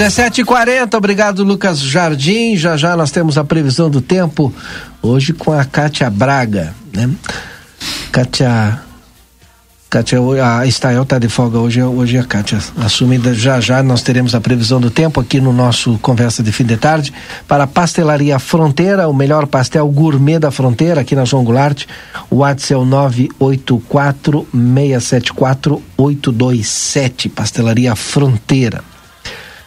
17h40, obrigado Lucas Jardim. Já já nós temos a previsão do tempo hoje com a Kátia Braga, né? Kátia. Kátia, a Estael está de folga hoje, hoje a Kátia assume. Já já nós teremos a previsão do tempo aqui no nosso Conversa de Fim de Tarde para a Pastelaria Fronteira, o melhor pastel gourmet da fronteira aqui na João Goulart. O WhatsApp é o 984 674 827, Pastelaria Fronteira.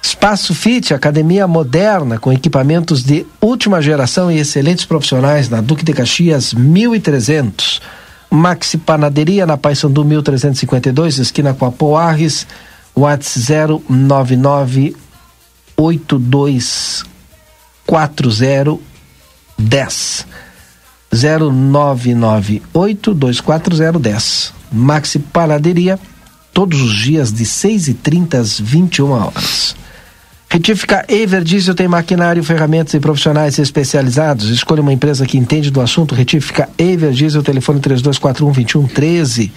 Espaço Fit, academia moderna com equipamentos de última geração e excelentes profissionais na Duque de Caxias 1300. Maxi Panaderia na Paysandu 1352, esquina com a Poarres, WhatsApp 099 8240 10 0998241010. Maxi Panaderia, todos os dias de 6h30 às 21 horas. Retífica Everdiesel tem maquinário, ferramentas e profissionais especializados. Escolha uma empresa que entende do assunto. Retífica Everdiesel, telefone 3241-2113.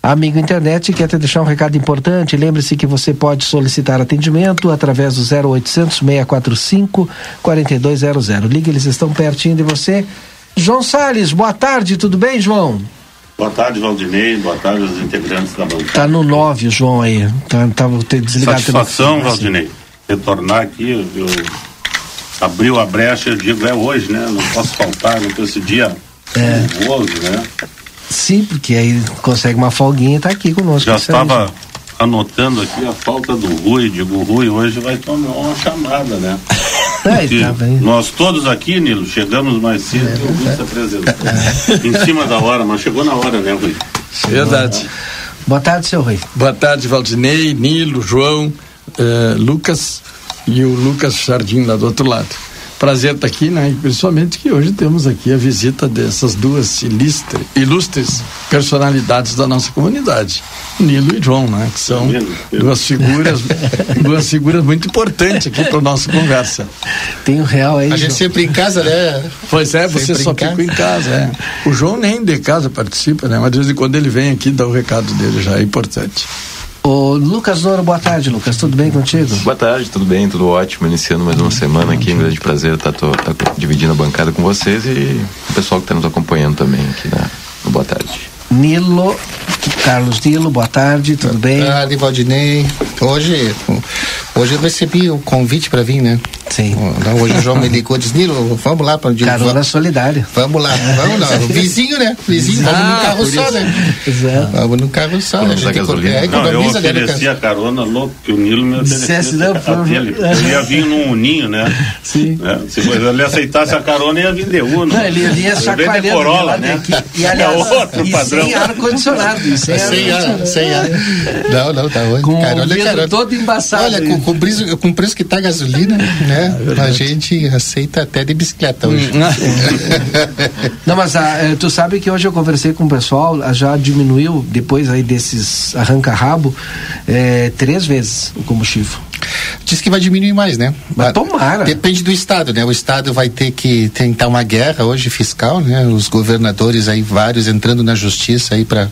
Amigo internet, quer te deixar um recado importante? Lembre-se que você pode solicitar atendimento através do 0800 645 4200. Ligue, eles estão pertinho de você. João Sales, boa tarde, tudo bem, João? Boa tarde, Valdinei. Boa tarde aos integrantes da bancada. Tá no 9, João aí. Tá, tava desligado. Satisfação, Valdinei retornar aqui, eu abriu a brecha, eu digo, é hoje, né? Não posso faltar, não esse dia é. nervoso, né? Sim, porque aí consegue uma folguinha e tá aqui conosco. Já estava anotando aqui a falta do Rui, digo, o Rui hoje vai tomar uma chamada, né? É, tá nós todos aqui, Nilo, chegamos mais cedo é, que o Rui se apresentou. Em cima da hora, mas chegou na hora, né, Rui? Verdade. Boa tarde, seu Rui. Boa tarde, Valdinei, Nilo, João, eh, Lucas e o Lucas Jardim lá do outro lado. Prazer estar aqui, né? E principalmente que hoje temos aqui a visita dessas duas ilustre, ilustres personalidades da nossa comunidade, Nilo e João, né? Que são duas figuras, duas figuras muito importantes aqui para nossa conversa. Tem o um real aí. A gente sempre em casa, né? Pois é, você sempre só fica em casa, é. O João nem de casa participa, né? Mas de vez em quando ele vem aqui dá o recado dele já, é importante. Ô, Lucas Douro, boa tarde, Lucas. Tudo bem contigo? Boa tarde, tudo bem, tudo ótimo. Iniciando mais uma semana aqui. Um grande prazer estar tá, tá dividindo a bancada com vocês e o pessoal que está nos acompanhando também aqui na, Boa Tarde. Nilo, Carlos Nilo, boa tarde, tudo bem? Boa tarde, Valdinei. Hoje, hoje eu recebi o convite para vir, né? Sim. Hoje o João me ligou, diz, Nilo, vamos lá para onde Carona vamos, solidária. Vamos lá, vamos lá. Vizinho, né? Vizinho, vamos no carro só, né? Exato. Vamos no carro só. Vamos a gente gasolina. É, não, eu ofereci a carona louco, que o Nilo me ofereceu. Não, por... ele, ele ia vir num uninho, né? Sim. É, se ele aceitasse a carona, ia vir de Uno. Não, ele ia chacoalhando. Corolla, né? E, aliás, é outro padrão. sem ar-condicionado. Sem, sem ar, sem ar. Não, não, tá hoje. Com carona, o carona. todo embaçado. Olha, com, com, preço, com o preço que tá a gasolina, né? É a gente aceita até de bicicleta hoje. Hum. Não, mas ah, eh, tu sabe que hoje eu conversei com o pessoal, ah, já diminuiu, depois aí desses arranca-rabo, é, três vezes o combustível. Diz que vai diminuir mais, né? Mas tomara. Depende do Estado, né? O Estado vai ter que tentar uma guerra hoje fiscal, né? Os governadores aí, vários, entrando na justiça aí para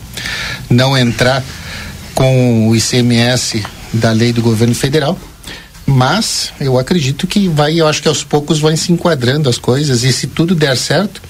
não entrar com o ICMS da lei do governo federal, mas eu acredito que vai, eu acho que aos poucos vai se enquadrando as coisas e se tudo der certo,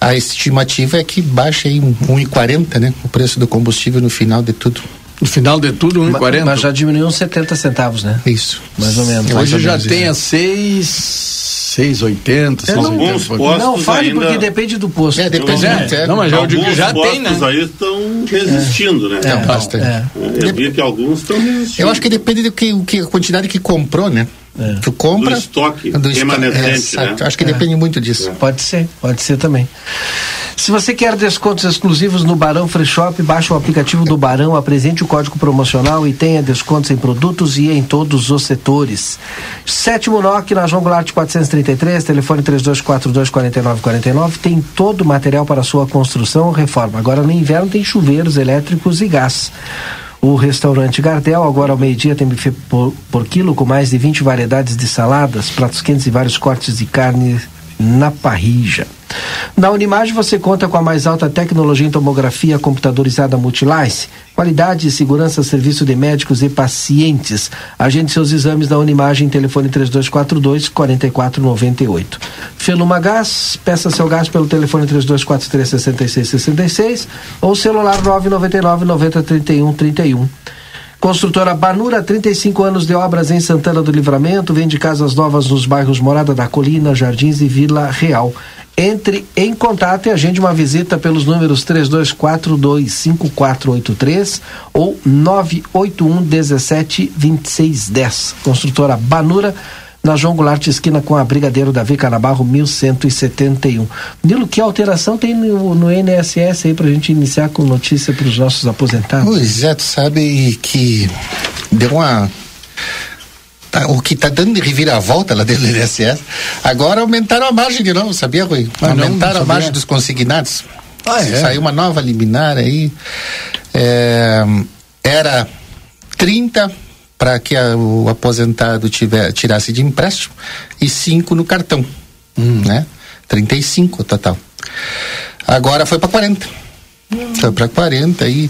a estimativa é que baixe aí 1,40, né? O preço do combustível no final de tudo. No final de tudo, 1,40? Mas já diminuiu uns 70 centavos, né? Isso. Mais ou menos. Hoje mais já menos, tem é. a 6... 6,80, É, não, 6,80. postos não fale ainda- porque depende do posto. É, depende É, é. não, mas eu digo que Alguns já tem, né? aí estão resistindo, né? É, bastante. é. Eu vi que alguns estão resistindo. Eu acho que depende do que, o que a quantidade que comprou, né? Tu compra Do estoque do esto- remanescente, é, né? Acho que depende muito disso. Pode ser, pode ser também. Se você quer descontos exclusivos no Barão Free Shop, baixe o aplicativo do Barão, apresente o código promocional e tenha descontos em produtos e em todos os setores. Sétimo NOC na João Goulart 433, telefone 3242-4949. Tem todo o material para sua construção ou reforma. Agora no inverno tem chuveiros elétricos e gás. O restaurante Gardel, agora ao meio-dia, tem buffet por, por quilo com mais de 20 variedades de saladas, pratos quentes e vários cortes de carne na parrija. Na Unimagem você conta com a mais alta tecnologia em tomografia computadorizada Multilice, qualidade e segurança serviço de médicos e pacientes. Agende seus exames na Unimagem, telefone 3242 4498. Feluma Gás, peça seu gás pelo telefone 3243 6666 ou celular 999 90 31 31. Construtora Banura, 35 anos de obras em Santana do Livramento, vende casas novas nos bairros Morada da Colina, Jardins e Vila Real. Entre em contato e agende uma visita pelos números 32425483 ou 981 17 2610. Construtora Banura, na João Goulart, esquina com a Brigadeiro Davi Canabarro, 1171. Nilo, que alteração tem no, no NSS aí pra gente iniciar com notícia para os nossos aposentados? Pois é, tu sabe que deu uma. Tá- o que está dando de reviravolta lá dentro do INSS, agora aumentaram a margem de novo, sabia, Rui? Ah, não, aumentaram não a margem dos consignados. Ah, é? Saiu uma nova liminar aí. É, era 30 para que a- o aposentado tiver, tirasse de empréstimo e 5 no cartão. Hum. Né? 35 total. Agora foi para 40. Foi para 40 e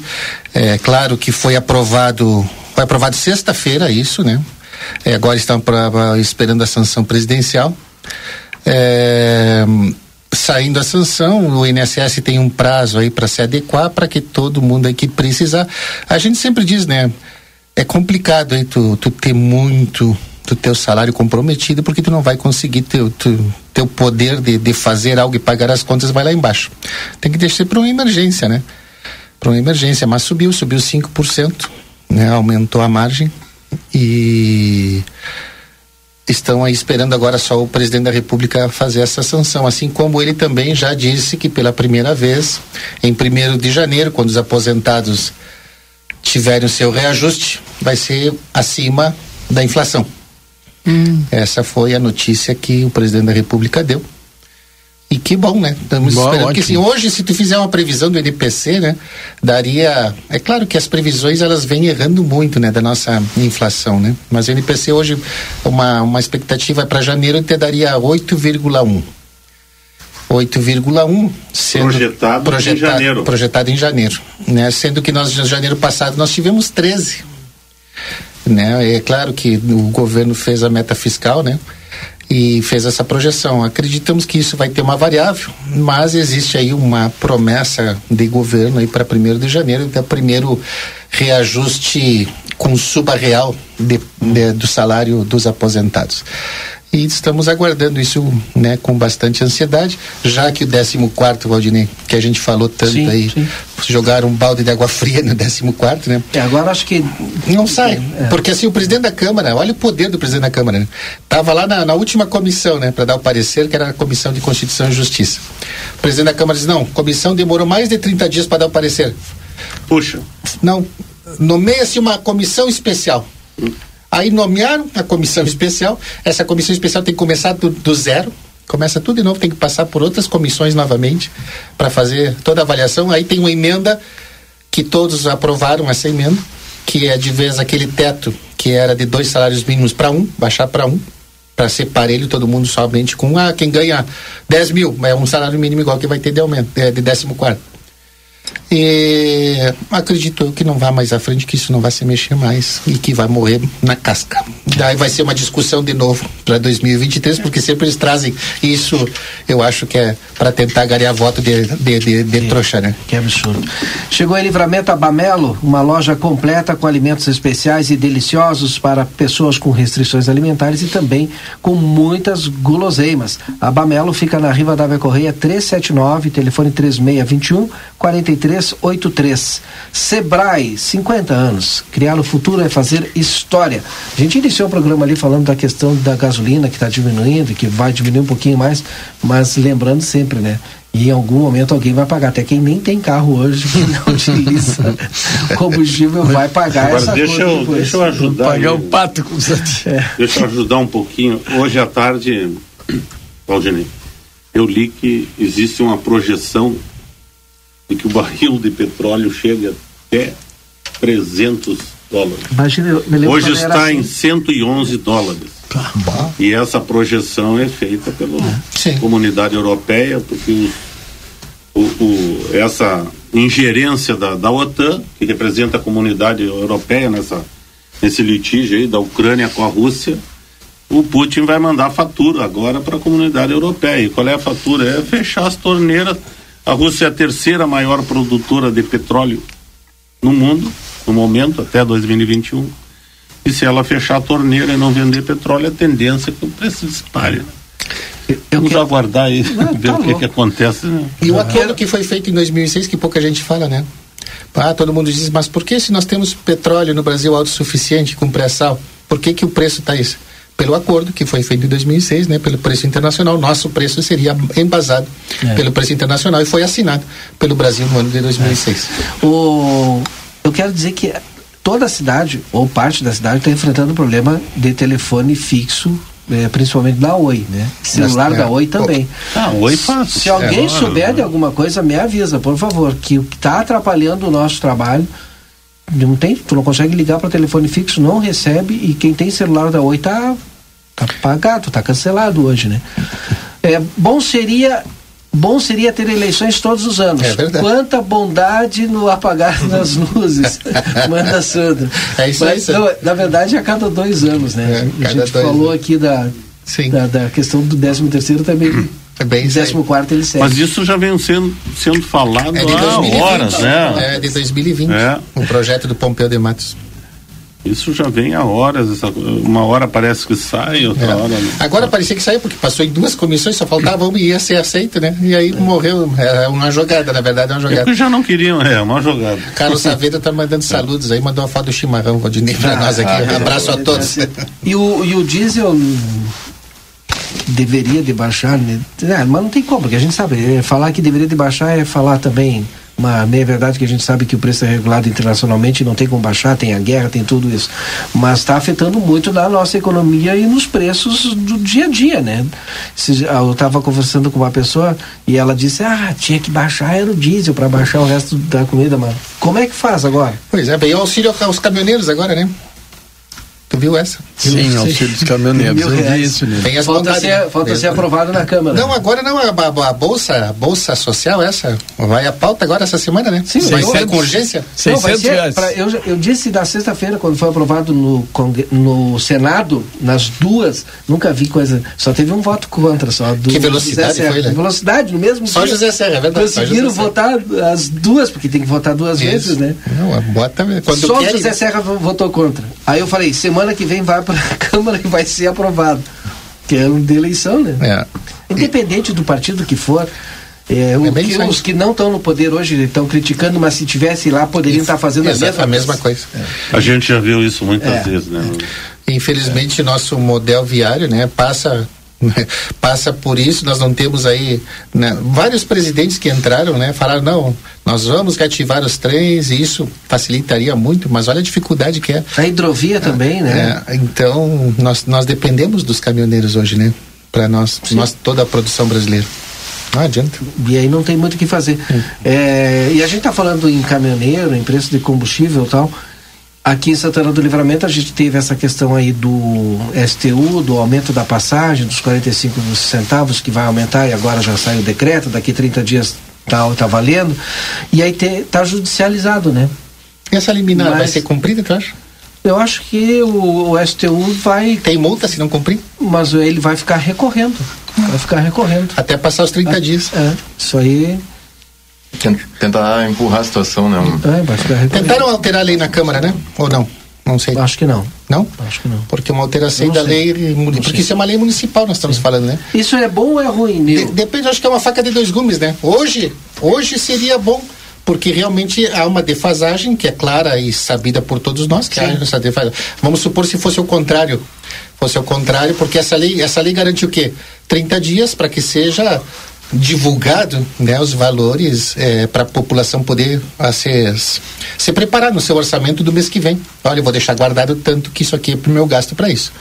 é claro que foi aprovado, foi aprovado sexta-feira isso, né? É, agora estão pra- pra- esperando a sanção presidencial. É, saindo a sanção, o INSS tem um prazo aí para se adequar para que todo mundo aí que precisar. A gente sempre diz, né? É complicado aí tu, tu ter muito do teu salário comprometido porque tu não vai conseguir teu, tu, teu poder de, de fazer algo e pagar as contas vai lá embaixo. Tem que deixar para uma emergência, né? Para uma emergência, mas subiu, subiu 5%, né? Aumentou a margem e estão aí esperando agora só o presidente da República fazer essa sanção, assim como ele também já disse que pela primeira vez, em 1 de janeiro, quando os aposentados tiverem o seu reajuste, vai ser acima da inflação. Essa foi a notícia que o presidente da República deu. E que bom, né? Estamos Bom, esperando que assim, hoje, se tu fizer uma previsão do NPC, né? Daria. É claro que as previsões elas vêm errando muito, né? Da nossa inflação, né? Mas o NPC hoje, uma, uma expectativa para janeiro te daria 8,1. 8,1 sendo Projetado em janeiro. projetado em janeiro, né? Sendo que nós em janeiro passado nós tivemos 13, né? É claro que o governo fez a meta fiscal, né? E fez essa projeção. Acreditamos que isso vai ter uma variável, mas existe aí uma promessa de governo aí para 1 de janeiro, que é o primeiro reajuste com suba real de, de- do salário dos aposentados. E estamos aguardando isso né, com bastante ansiedade, já que o 14 Valdinei, que a gente falou tanto Sim, aí, sim. jogaram um balde de água fria no 14, né? É, agora acho que. Não sai. É. Porque assim, o presidente da Câmara, olha o poder do presidente da Câmara, né? Tava lá na, na última comissão, né, para dar o parecer, que era a Comissão de Constituição e Justiça. O presidente da Câmara diz: não, a comissão demorou mais de 30 dias para dar o parecer. Puxa, Não, nomeia-se uma comissão especial. Aí nomearam a comissão especial. Essa comissão especial tem que começar do, do zero. Começa tudo de novo, tem que passar por outras comissões novamente para fazer toda a avaliação. Aí tem uma emenda que todos aprovaram essa emenda, que é de vez aquele teto que era de dois salários mínimos para um, baixar para um, para ser parelho todo mundo somente com ah, quem ganha 10 mil, é um salário mínimo igual que vai ter de aumento, é, de, de 14 acreditou acredito que não vá mais à frente, que isso não vai se mexer mais e que vai morrer na casca. Daí vai ser uma discussão de novo para 2023, porque sempre eles trazem isso, eu acho que é para tentar ganhar voto de, de, de, de que, trouxa, né? Que absurdo. Chegou em Livramento Bamelo uma loja completa com alimentos especiais e deliciosos para pessoas com restrições alimentares e também com muitas guloseimas. a Bamelo fica na Riva da Correia 379, telefone 3621 43 4383. Sebrae, 50 anos. Criar o futuro é fazer história. A gente iniciou o programa ali falando da questão da gasolina que está diminuindo, que vai diminuir um pouquinho mais, mas lembrando sempre, né? E em algum momento alguém vai pagar. Até quem nem tem carro hoje que não utiliza combustível vai pagar Agora, essa deixa eu, deixa eu ajudar. Pagar o pato com é. Deixa eu ajudar um pouquinho. Hoje à tarde, Valdinei, eu li que existe uma projeção de que o barril de petróleo chega até 300 dólares. Imagina, Hoje está assim. em 111 dólares. E essa projeção é feita pela é. comunidade europeia, porque o, o, essa ingerência da, da OTAN, que representa a comunidade europeia nessa, nesse litígio aí da Ucrânia com a Rússia, o Putin vai mandar fatura agora para a comunidade europeia. E qual é a fatura? É fechar as torneiras. A Rússia é a terceira maior produtora de petróleo no mundo, no momento, até 2021. E se ela fechar a torneira e não vender petróleo, a tendência é que o preço dispare. Eu Vamos quero... aguardar aí, não, ver tá o que, que, acontece. Né? E o acordo que foi feito em 2006, que pouca gente fala, né? Ah, todo mundo diz, mas por que se nós temos petróleo no Brasil autossuficiente com pré-sal, por que, que o preço está isso? Pelo acordo que foi feito em 2006, né, pelo preço internacional, nosso preço seria embasado é. pelo preço internacional e foi assinado pelo Brasil no ano de 2006. É. O, eu quero dizer que toda a cidade, ou parte da cidade, está enfrentando um problema de telefone fixo é, principalmente da Oi, né? Celular da Oi também. Ah, Oi faz. Se alguém é, souber de alguma coisa, me avisa, por favor, que o que está atrapalhando o nosso trabalho não tem, tu não consegue ligar para telefone fixo, não recebe e quem tem celular da Oi tá tá pagado, tá cancelado hoje, né? É, bom seria bom seria ter eleições todos os anos. É verdade. Quanta bondade no apagar das luzes. Manda Sandra. É isso Mas, aí. Não, na verdade, a cada dois anos, né? É, a gente falou aqui da, da, da, questão do 13 terceiro também. É bem 14 ele segue. Mas isso já vem sendo, sendo falado é há horas, né? É de 2020. É. O projeto do Pompeu de Matos. Isso já vem há horas, essa, uma hora parece que sai, outra é. hora. Não. Agora parecia que saiu, porque passou em duas comissões, só faltava uma e ia ser aceito, né? E aí é. morreu. É uma jogada, na verdade, é uma jogada. É já não queriam, é uma jogada. Carlos Saavedra tá mandando saludos aí, mandou uma foto do chimarrão, Valdinei, pra ah, nós aqui. Ah, abraço a todos. E o, e o diesel deveria de baixar, né? É, mas não tem como, porque a gente sabe, é, falar que deveria de baixar é falar também uma meia verdade que a gente sabe que o preço é regulado internacionalmente, não tem como baixar, tem a guerra, tem tudo isso. Mas está afetando muito na nossa economia e nos preços do dia a dia, né? Eu estava conversando com uma pessoa e ela disse: ah, tinha que baixar era o diesel para baixar o resto da comida, mano. Como é que faz agora? Pois é, veio auxílio aos caminhoneiros agora, né? Tu viu essa? Sim, auxílio dos caminhoneiros. Eu vi isso, né? Tem as falta ser, falta ser aprovado na Câmara. Não, agora não, a, a, a, bolsa, a bolsa social essa, vai a pauta agora essa semana, né? Sim, vai ser com urgência? 600 não, ser, reais. Pra, eu, eu disse na sexta-feira, quando foi aprovado no, no Senado, nas duas, nunca vi coisa, só teve um voto contra só. Do, que velocidade Serra, foi, né? Velocidade, no mesmo Só dia. José Serra, é verdade. Conseguiram votar as duas, porque tem que votar duas Isso. vezes, né? Não, bota quando Só o José Serra votou contra. Aí eu falei, semana que vem vai para Câmara que vai ser aprovado. Que é ano de eleição, né? É. Independente do partido que for. É, é que, os que não estão no poder hoje estão criticando, mas se tivesse lá poderiam estar fazendo a mesma, a mesma coisa. É. A gente já viu isso muitas é. vezes, né? Infelizmente, nosso modelo viário, né, passa passa por isso, nós não temos aí né, vários presidentes que entraram, né, falaram não, nós vamos reativar os trens e isso facilitaria muito, mas olha a dificuldade que é. A hidrovia é, também, né? É, então nós, nós dependemos dos caminhoneiros hoje, né, para nós, nós toda a produção brasileira. Não adianta. E aí não tem muito o que fazer. É, e a gente está falando em caminhoneiro, em preço de combustível e tal. Aqui em Santana do Livramento a gente teve essa questão aí do STU, do aumento da passagem, dos 45 centavos que vai aumentar e agora já sai o decreto, daqui 30 dias tá, tá valendo, e aí te, tá judicializado, né? Essa liminar Mas, vai ser cumprida, tu acha? Eu acho que o, o, STU vai. Tem multa se não cumprir? Mas ele vai ficar recorrendo. Vai ficar recorrendo. Até passar os 30 é, dias. É, isso aí. Tentar empurrar a situação, né? É. Tentaram alterar a lei na Câmara, né? Ou não? Não sei. Acho que não. Não? Acho que não. Porque uma alteração da sei. lei. Porque sei. isso é uma lei municipal, nós estamos Sim. falando, né? Isso é bom ou é ruim, De, Depende, acho que é uma faca de dois gumes, né? Hoje, hoje seria bom porque realmente há uma defasagem que é clara e sabida por todos nós que Sim. há essa defasagem. Vamos supor se fosse o contrário, fosse o contrário, porque essa lei, essa lei garante o quê? 30 dias para que seja divulgado né, os valores é, para a população poder a, se, se preparar no seu orçamento do mês que vem. Olha, eu vou deixar guardado tanto que isso aqui é para o meu gasto para isso.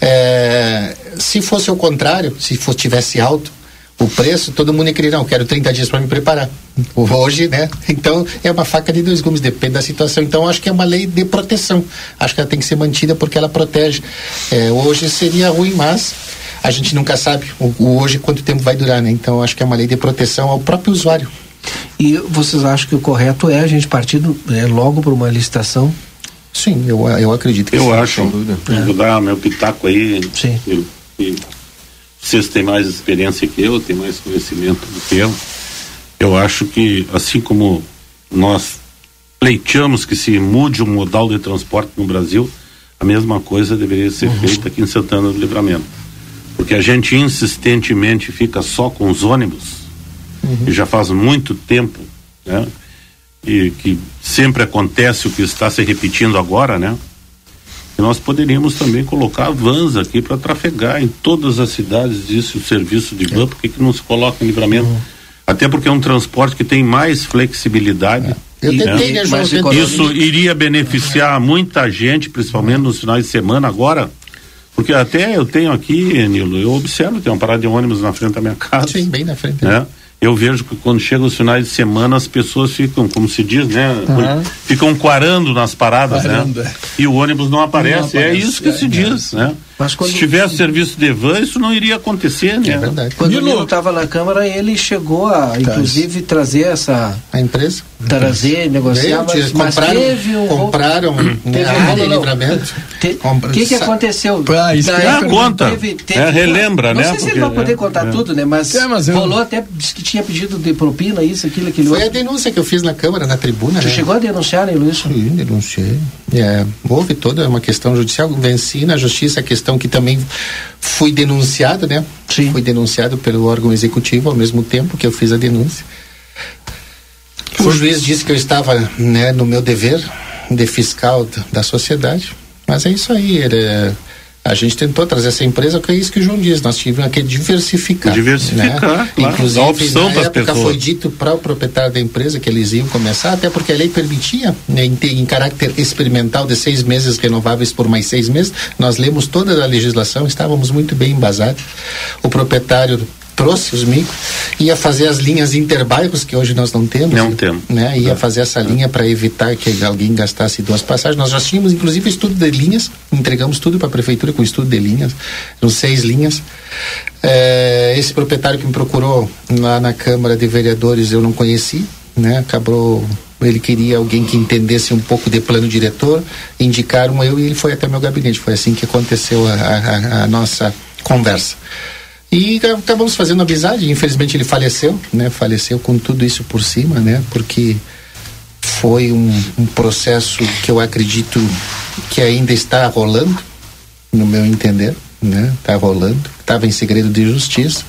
É, se fosse o contrário, se fosse, tivesse alto, o preço, todo mundo ia querer, não, quero 30 dias para me preparar. Hoje, né? Então, é uma faca de dois gumes, depende da situação. Então, acho que é uma lei de proteção. Acho que ela tem que ser mantida porque ela protege. É, hoje seria ruim, mas a gente nunca sabe o, o hoje quanto tempo vai durar, né? Então, acho que é uma lei de proteção ao próprio usuário. E vocês acham que o correto é a gente partir do, é, logo para uma licitação? Sim, eu, eu acredito que Eu sim, acho. É. Vou dar meu pitaco aí. Sim. Eu, eu, vocês têm mais experiência que eu, têm mais conhecimento do que eu. Eu acho que, assim como nós pleiteamos que se mude o modal de transporte no Brasil, a mesma coisa deveria ser uhum. feita aqui em Santana do Livramento. Porque a gente insistentemente fica só com os ônibus, uhum. e já faz muito tempo, né? E que sempre acontece o que está se repetindo agora, né? E nós poderíamos também colocar vans aqui para trafegar em todas as cidades isso o serviço de van, é. por que, que não se coloca em livramento? Uhum. Até porque é um transporte que tem mais flexibilidade. É. Eu tentei, né, João, Isso iria beneficiar muita gente, principalmente nos finais de semana agora. Porque até eu tenho aqui, Nilo, eu observo, tem uma parada de ônibus na frente da minha casa. Sim, bem na frente. Né? eu vejo que quando chegam os finais de semana as pessoas ficam, como se diz, né? Uhum. Ficam quarando nas paradas, né? E o ônibus não aparece. Não aparece. É isso que é, se é. diz, né? Mas quando... Se tivesse serviço de van, isso não iria acontecer, né? É verdade. Quando o Nilo estava na Câmara, ele chegou a, inclusive, trazer essa... A empresa? Trazer, negociar, mas, mas compraram, teve um... Compraram teve um área de livramento. O que que aconteceu? Ah, isso conta. Teve, teve, é, relembra, não né? Não sei se ele vai poder é, contar é. tudo, né? Mas, é, mas eu... rolou até, disse que tinha pedido de propina, isso, aquilo, aquilo Foi outro. a denúncia que eu fiz na Câmara, na tribuna. Você né? chegou a denunciar, né, Luiz? Sim, denunciei. É, houve toda uma questão judicial, venci na justiça a questão que também fui denunciado, né? Sim. Fui denunciado pelo órgão executivo ao mesmo tempo que eu fiz a denúncia. O juiz disse que eu estava né, no meu dever de fiscal da sociedade, mas é isso aí. Era, a gente tentou trazer essa empresa, que é isso que o João diz, nós tivemos que diversificar. Diversificar, né? claro, Inclusive, a opção na época pessoas. foi dito para o proprietário da empresa que eles iam começar, até porque a lei permitia, né, em, em, caráter experimental de seis meses renováveis por mais seis meses, nós lemos toda a legislação, estávamos muito bem embasados. O proprietário trouxe os micros, ia fazer as linhas interbairros, que hoje nós não temos. Não temos. Né? Ia é. fazer essa linha para evitar que alguém gastasse duas passagens. Nós já tínhamos, inclusive, estudo de linhas, entregamos tudo para a prefeitura com estudo de linhas, eram seis linhas. É, esse proprietário que me procurou lá na Câmara de Vereadores eu não conheci, né? Acabou ele queria alguém que entendesse um pouco de plano diretor, indicaram eu e ele foi até meu gabinete. Foi assim que aconteceu a, a, a nossa conversa. E acabamos fazendo amizade. Infelizmente ele faleceu, né? Faleceu com tudo isso por cima, né? Porque foi um, um processo que eu acredito que ainda está rolando, no meu entender, né? Está rolando. Estava em segredo de justiça.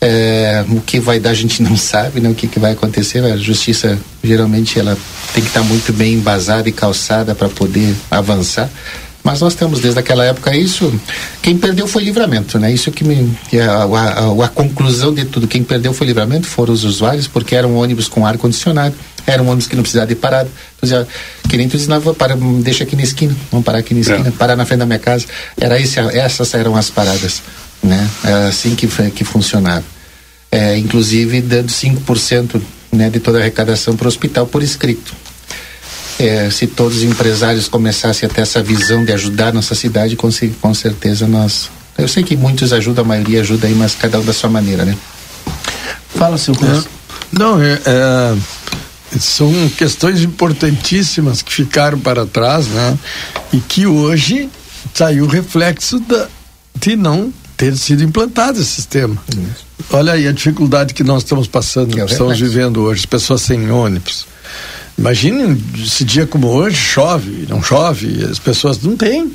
É, o que vai dar a gente não sabe, né? O que, que vai acontecer. A justiça geralmente ela tem que estar muito bem embasada e calçada para poder avançar. Mas nós temos desde aquela época isso. Quem perdeu foi livramento, né? Isso que me. É a, a, a, a, conclusão de tudo. Quem perdeu foi livramento, foram os usuários, porque eram ônibus com ar-condicionado, eram ônibus que não precisavam de parada. Tu dizia, que nem tu dizia, para, deixa aqui na esquina, vamos parar aqui na esquina, é. parar na frente da minha casa. Era esse, essas eram as paradas, né? Era assim que, que funcionava. É, inclusive dando 5% né, de toda a arrecadação para o hospital por escrito é, se todos os empresários começassem a ter essa visão de ajudar nossa cidade, com, com certeza nós. Eu sei que muitos ajudam, a maioria ajuda aí, mas cada um da sua maneira, né? Fala, seu Cláudio. Não, é, é, são questões importantíssimas que ficaram para trás, né? E que hoje saiu o reflexo da, de não ter sido implantado esse sistema. Isso. Olha aí a dificuldade que nós estamos passando, é estamos vivendo hoje, as pessoas sem ônibus. Imagine esse dia como hoje, chove, não chove, as pessoas não têm.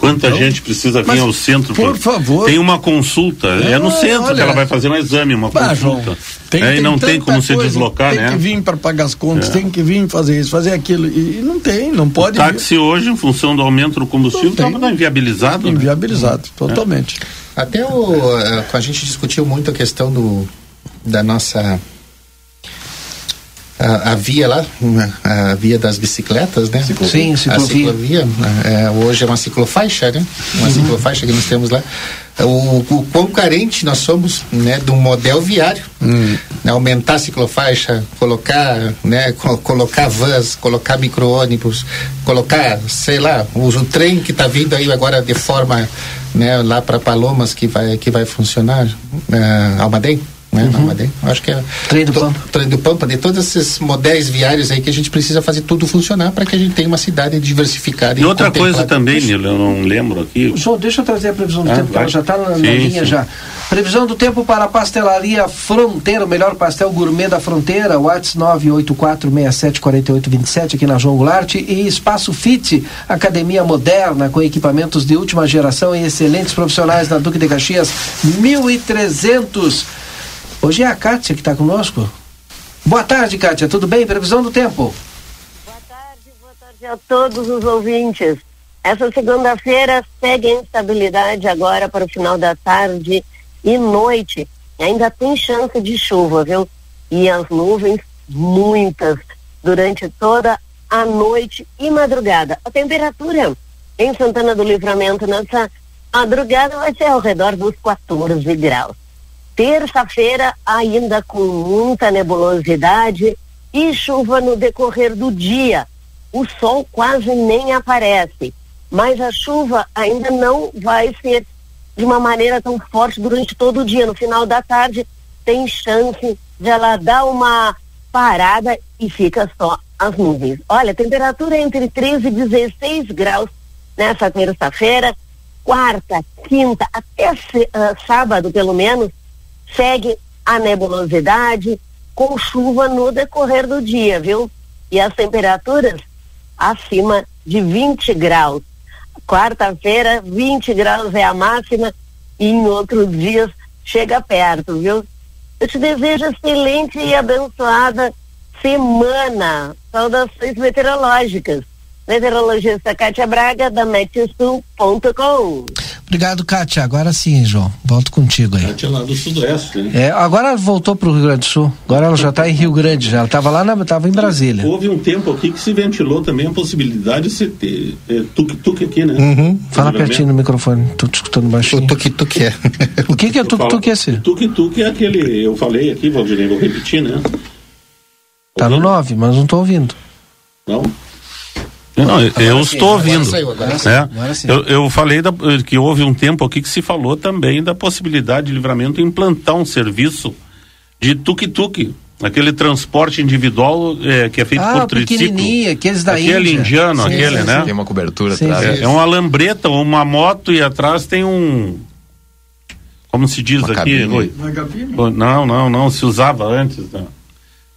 Quanta então, gente precisa vir ao centro? Por favor. Tem uma consulta. É, é no centro olha, que ela vai fazer um exame, uma consulta. João, tem, é, e não tem como se deslocar, tem né? Tem que vir para pagar as contas, é. tem que vir fazer isso, fazer aquilo. E, não tem, não pode. O táxi vir. hoje, em função do aumento do combustível, estava inviabilizado. Né? Inviabilizado, né? totalmente. Até o, eh, a gente discutiu muito a questão do, da nossa a, a, via lá, a via das bicicletas, né? Sim, ciclovia. A ciclovia é, hoje é uma ciclofaixa, né? Uma uhum. ciclofaixa que nós temos lá. O, o quão carente nós somos, né? De um modelo viário. Uhum. Né, aumentar a ciclofaixa, colocar, né? Co colocar vans, colocar micro-ônibus, colocar, sei lá, o, o trem que está vindo aí agora de forma, né? Lá para Palomas que vai, que vai funcionar, uh, Almaden né? Uhum. Madeira. Acho que é trem do Pampa. Trem do Pampa, de todos esses modelos viários aí que a gente precisa fazer tudo funcionar para que a gente tenha uma cidade diversificada. E, e outra coisa também, Nilo, eu não lembro aqui. João, deixa eu trazer a previsão do ah, tempo, vai. que ela já está na, na linha sim. já. Previsão do tempo para a pastelaria Fronteira, o melhor pastel gourmet da fronteira, WhatsApp 984674827 aqui na João Goulart e Espaço Fit, academia moderna com equipamentos de última geração e excelentes profissionais na Duque de Caxias, 1300 Hoje é a Kátia que está conosco. Boa tarde, Kátia. Tudo bem? Previsão do tempo. Boa tarde, boa tarde a todos os ouvintes. Essa segunda-feira segue a instabilidade agora para o final da tarde e noite. Ainda tem chance de chuva, viu? E as nuvens, muitas, durante toda a noite e madrugada. A temperatura em Santana do Livramento nessa madrugada vai ser ao redor dos 14 graus. Terça-feira, ainda com muita nebulosidade e chuva no decorrer do dia. O sol quase nem aparece, mas a chuva ainda não vai ser de uma maneira tão forte durante todo o dia. No final da tarde, tem chance de ela dar uma parada e fica só as nuvens. Olha, temperatura entre 13 e 16 graus nessa terça-feira, quarta, quinta, até uh, sábado, pelo menos, segue a nebulosidade com chuva no decorrer do dia, viu? E as temperaturas acima de 20 graus. Quarta-feira, 20 graus é a máxima e em outros dias chega perto, viu? Eu te desejo excelente e abençoada semana. Saudações meteorológicas. Meteorologista Kátia Braga, da Metsul.com. Obrigado, Kátia. Agora sim, João. Volto contigo aí. Kátia lá do Sudoeste, né? É, agora ela voltou para o Rio Grande do Sul. Agora ela já está em Rio Grande, já. Ela estava lá, estava em Brasília. Houve um tempo aqui que se ventilou também a possibilidade de se ter é, tuk-tuk aqui, né? Uhum. Fala pertinho no microfone, tô te escutando baixinho. O tuk-tuk é. o que, que é tuk-tuk esse? Tuk-tuk é aquele, eu falei aqui, Valdir, vou repetir, né? Tá no 9, mas não estou ouvindo. Não? Não, eu, estou ouvindo. Saiu, agora é. eu, eu falei da, que houve um tempo aqui que se falou também da possibilidade de livramento implantar um serviço de tuk-tuk. Aquele transporte individual é, que é feito ah, por triciclo. aqueles da aquele Índia. indiano, sim, aquele, sim, né? Tem uma cobertura sim, atrás. É, é uma lambreta ou uma moto e atrás tem um. Como se diz uma aqui? Cabine. Não, não, não. Se usava antes. Né?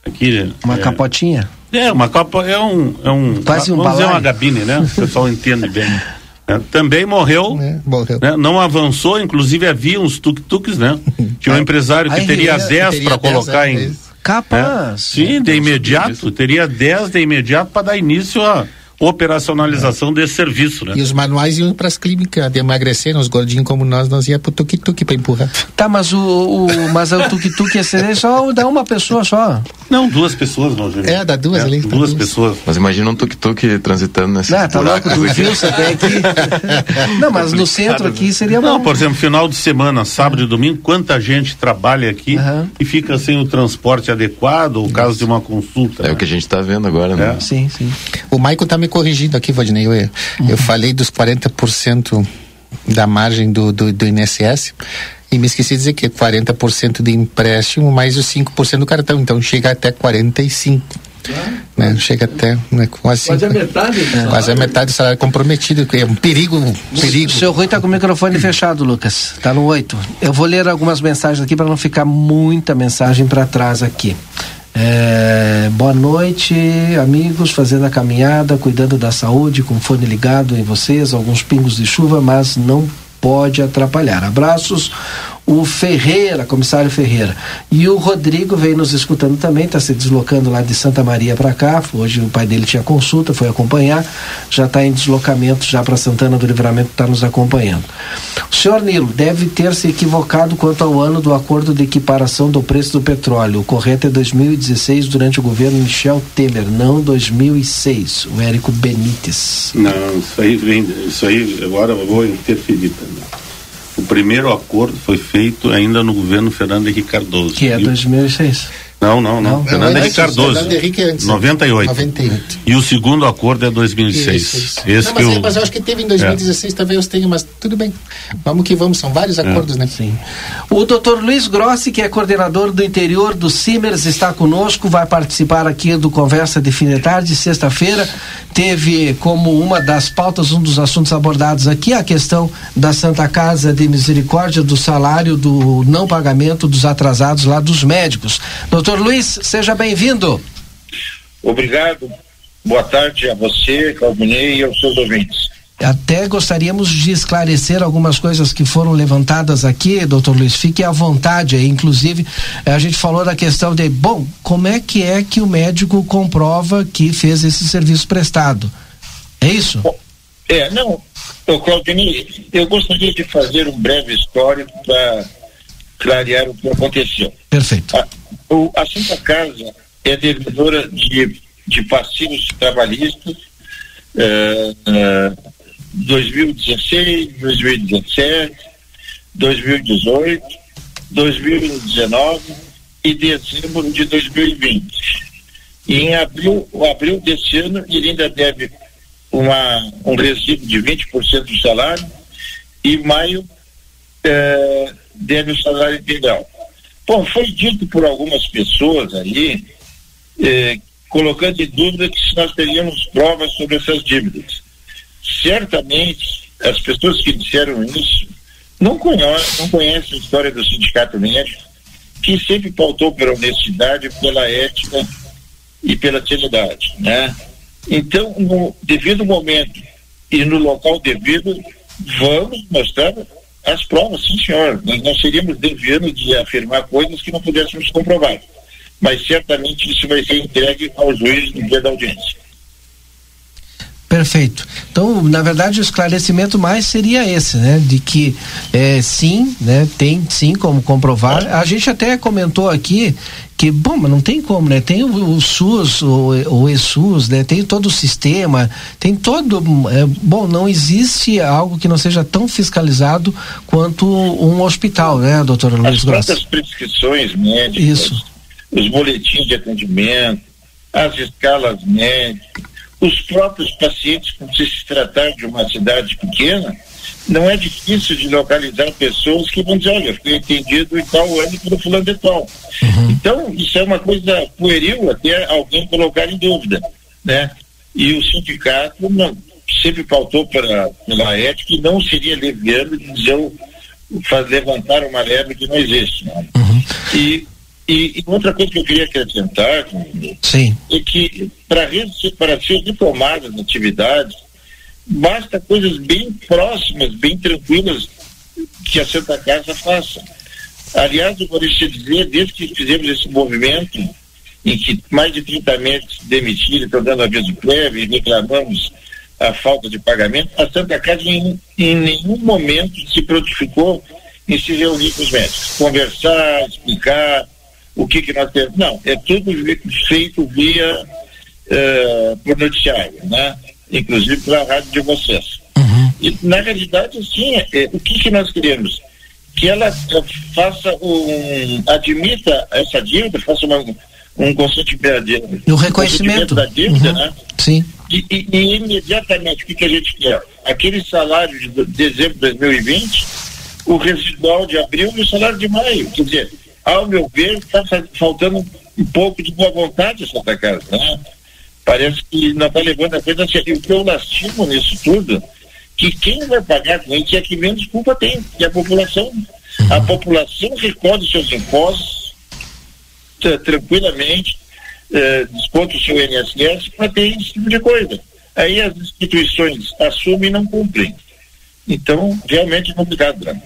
Aqui, uma é, capotinha? É, uma copa é um. É um Quase um vamos dizer uma gabine, né? O pessoal entende bem. É, também morreu, é, morreu. Né? não avançou, inclusive havia uns tuk-tuks, né? Tinha um é. empresário que teria 10 para colocar em. Capaz. Sim, de imediato, teria 10 de imediato para dar início a operacionalização é. desse serviço, né? E os manuais iam para as clínicas de emagrecer, os gordinhos como nós, nós ia pro tuk-tuk para empurrar. Tá, mas o, o mas o tuk-tuk ia ser só dá uma pessoa só. Não, duas pessoas, Valdir. É, dá duas é, ali. Duas, duas pessoas. Mas imagina um tuk-tuk transitando nesse Não, tá louco, tu viu, você tem aqui. Não, mas no centro aqui seria bom. Não, por exemplo, final de semana, sábado e domingo, quanta gente trabalha aqui uhum. e fica sem o transporte adequado, ou caso de uma consulta. É né? o que a gente está vendo agora, né? É. Sim, sim. O Maicon tá me corrigindo aqui, Valdinei. Eu, uhum. eu falei dos 40% da margem do, do, do INSS E me esqueci de dizer que 40% de empréstimo mais os 5% do cartão, então chega até 45. Né? Chega até né, quase, quase a metade é. quase a metade do salário comprometido é um perigo um perigo o seu Rui está com o microfone fechado Lucas está no 8 eu vou ler algumas mensagens aqui para não ficar muita mensagem para trás aqui é, boa noite, amigos, fazendo a caminhada, cuidando da saúde, com fone ligado em vocês, alguns pingos de chuva, mas não pode atrapalhar. Abraços, o Ferreira, comissário Ferreira. E o Rodrigo veio nos escutando também, está se deslocando lá de Santa Maria para cá. Hoje o pai dele tinha consulta, foi acompanhar, já está em deslocamento já para Santana do Livramento, está nos acompanhando. O senhor Nilo deve ter se equivocado quanto ao ano do acordo de equiparação do preço do petróleo. O correto é 2016, durante o governo Michel Temer, não 2006. O Érico Benítez. Não, isso aí vem, isso aí agora eu vou interferir também. O primeiro acordo foi feito ainda no governo Fernando Henrique Cardoso. Que é 2006. Não, não, não. não Fernando Henrique Cardoso. Fernando Henrique é antes. 98. 98. E o segundo acordo é 2006. Isso, isso. Esse não, mas, que eu... mas eu acho que teve em 2016, é. talvez tenha, mas tudo bem. Vamos que vamos, são vários é. acordos, é. né? Sim. O doutor Luiz Grossi, que é coordenador do interior do Simers, está conosco, vai participar aqui do Conversa de Fim de Tarde, sexta-feira. Teve como uma das pautas, um dos assuntos abordados aqui, a questão da Santa Casa de Misericórdia, do salário, do não pagamento dos atrasados lá dos médicos. Doutor Doutor Luiz, seja bem-vindo. Obrigado. Boa tarde a você, Calvinei e aos seus ouvintes. Até gostaríamos de esclarecer algumas coisas que foram levantadas aqui, doutor Luiz. Fique à vontade aí. Inclusive, a gente falou da questão de, bom, como é que é que o médico comprova que fez esse serviço prestado? É isso? É, não. Claudinei, eu gostaria de fazer um breve histórico para clarear o que aconteceu. Perfeito. A, o, a Santa Casa é devedora de, de passivos trabalhistas eh, eh, 2016, 2017, 2018, 2019 e dezembro de 2020. E em abril, abril desse ano, ele ainda deve uma, um resíduo de 20% do salário e maio eh, deve o salário integral. Bom, foi dito por algumas pessoas aí, eh, colocando em dúvida que se nós teríamos provas sobre essas dívidas. Certamente, as pessoas que disseram isso não conhecem, não conhecem a história do sindicato médico, que sempre pautou pela honestidade, pela ética e pela seriedade, né? Então, no devido momento e no local devido, vamos mostrar as provas, sim senhor. Nós não seríamos deviando de afirmar coisas que não pudéssemos comprovar. Mas certamente isso vai ser entregue ao juiz no dia da audiência. Perfeito. Então, na verdade, o esclarecimento mais seria esse, né? De que é, sim, né? Tem sim como comprovar. A gente até comentou aqui que, bom, mas não tem como, né? Tem o, o SUS, o, o ESUS, né? Tem todo o sistema, tem todo. É, bom, não existe algo que não seja tão fiscalizado quanto um hospital, né, doutora Luiz Gross? As prescrições médicas, Isso. os boletins de atendimento, as escalas médicas os próprios pacientes, por se tratar de uma cidade pequena, não é difícil de localizar pessoas que vão dizer, olha, fui entendido em tal ano pelo fulano de tal. Uhum. Então, isso é uma coisa pueril até alguém colocar em dúvida, né? E o sindicato não, sempre pautou pela, pela ética e não seria leviano de dizer, faz, levantar uma leve que não existe. Né? Uhum. E e, e, outra coisa que eu queria acrescentar Sim. é que para para ser diplomado na atividade, basta coisas bem próximas, bem tranquilas que a Santa Casa faça. Aliás, eu gostaria te dizer, desde que fizemos esse movimento, em que mais de 30 médicos demitiram, estão dando aviso prévio e reclamamos a falta de pagamento, a Santa Casa em, em nenhum momento se prontificou em se reunir com os médicos, conversar, explicar, o que, que nós temos. Não, é tudo feito via uh, por noticiário, né? Inclusive pela rádio de vocês. Uhum. E, na realidade, sim, é, é, o que, que nós queremos? Que ela uh, faça um. admita essa dívida, faça uma, um consentimento. O reconhecimento. da dívida, uhum. né? Sim. E, e, e, imediatamente, o que, que a gente quer? Aquele salário de dezembro de 2020 o residual de abril e o salário de maio. Quer dizer, ao meu ver, está faltando um pouco de boa vontade Santa Casa, né? Parece que não está levando a coisa a sério. O que eu lastimo nisso tudo, que quem vai pagar com isso é que menos culpa tem, que é a população. A população recolhe seus impostos tranquilamente, eh, desconta o seu INSS para ter esse tipo de coisa. Aí as instituições assumem e não cumprem. Então, realmente é complicado, né?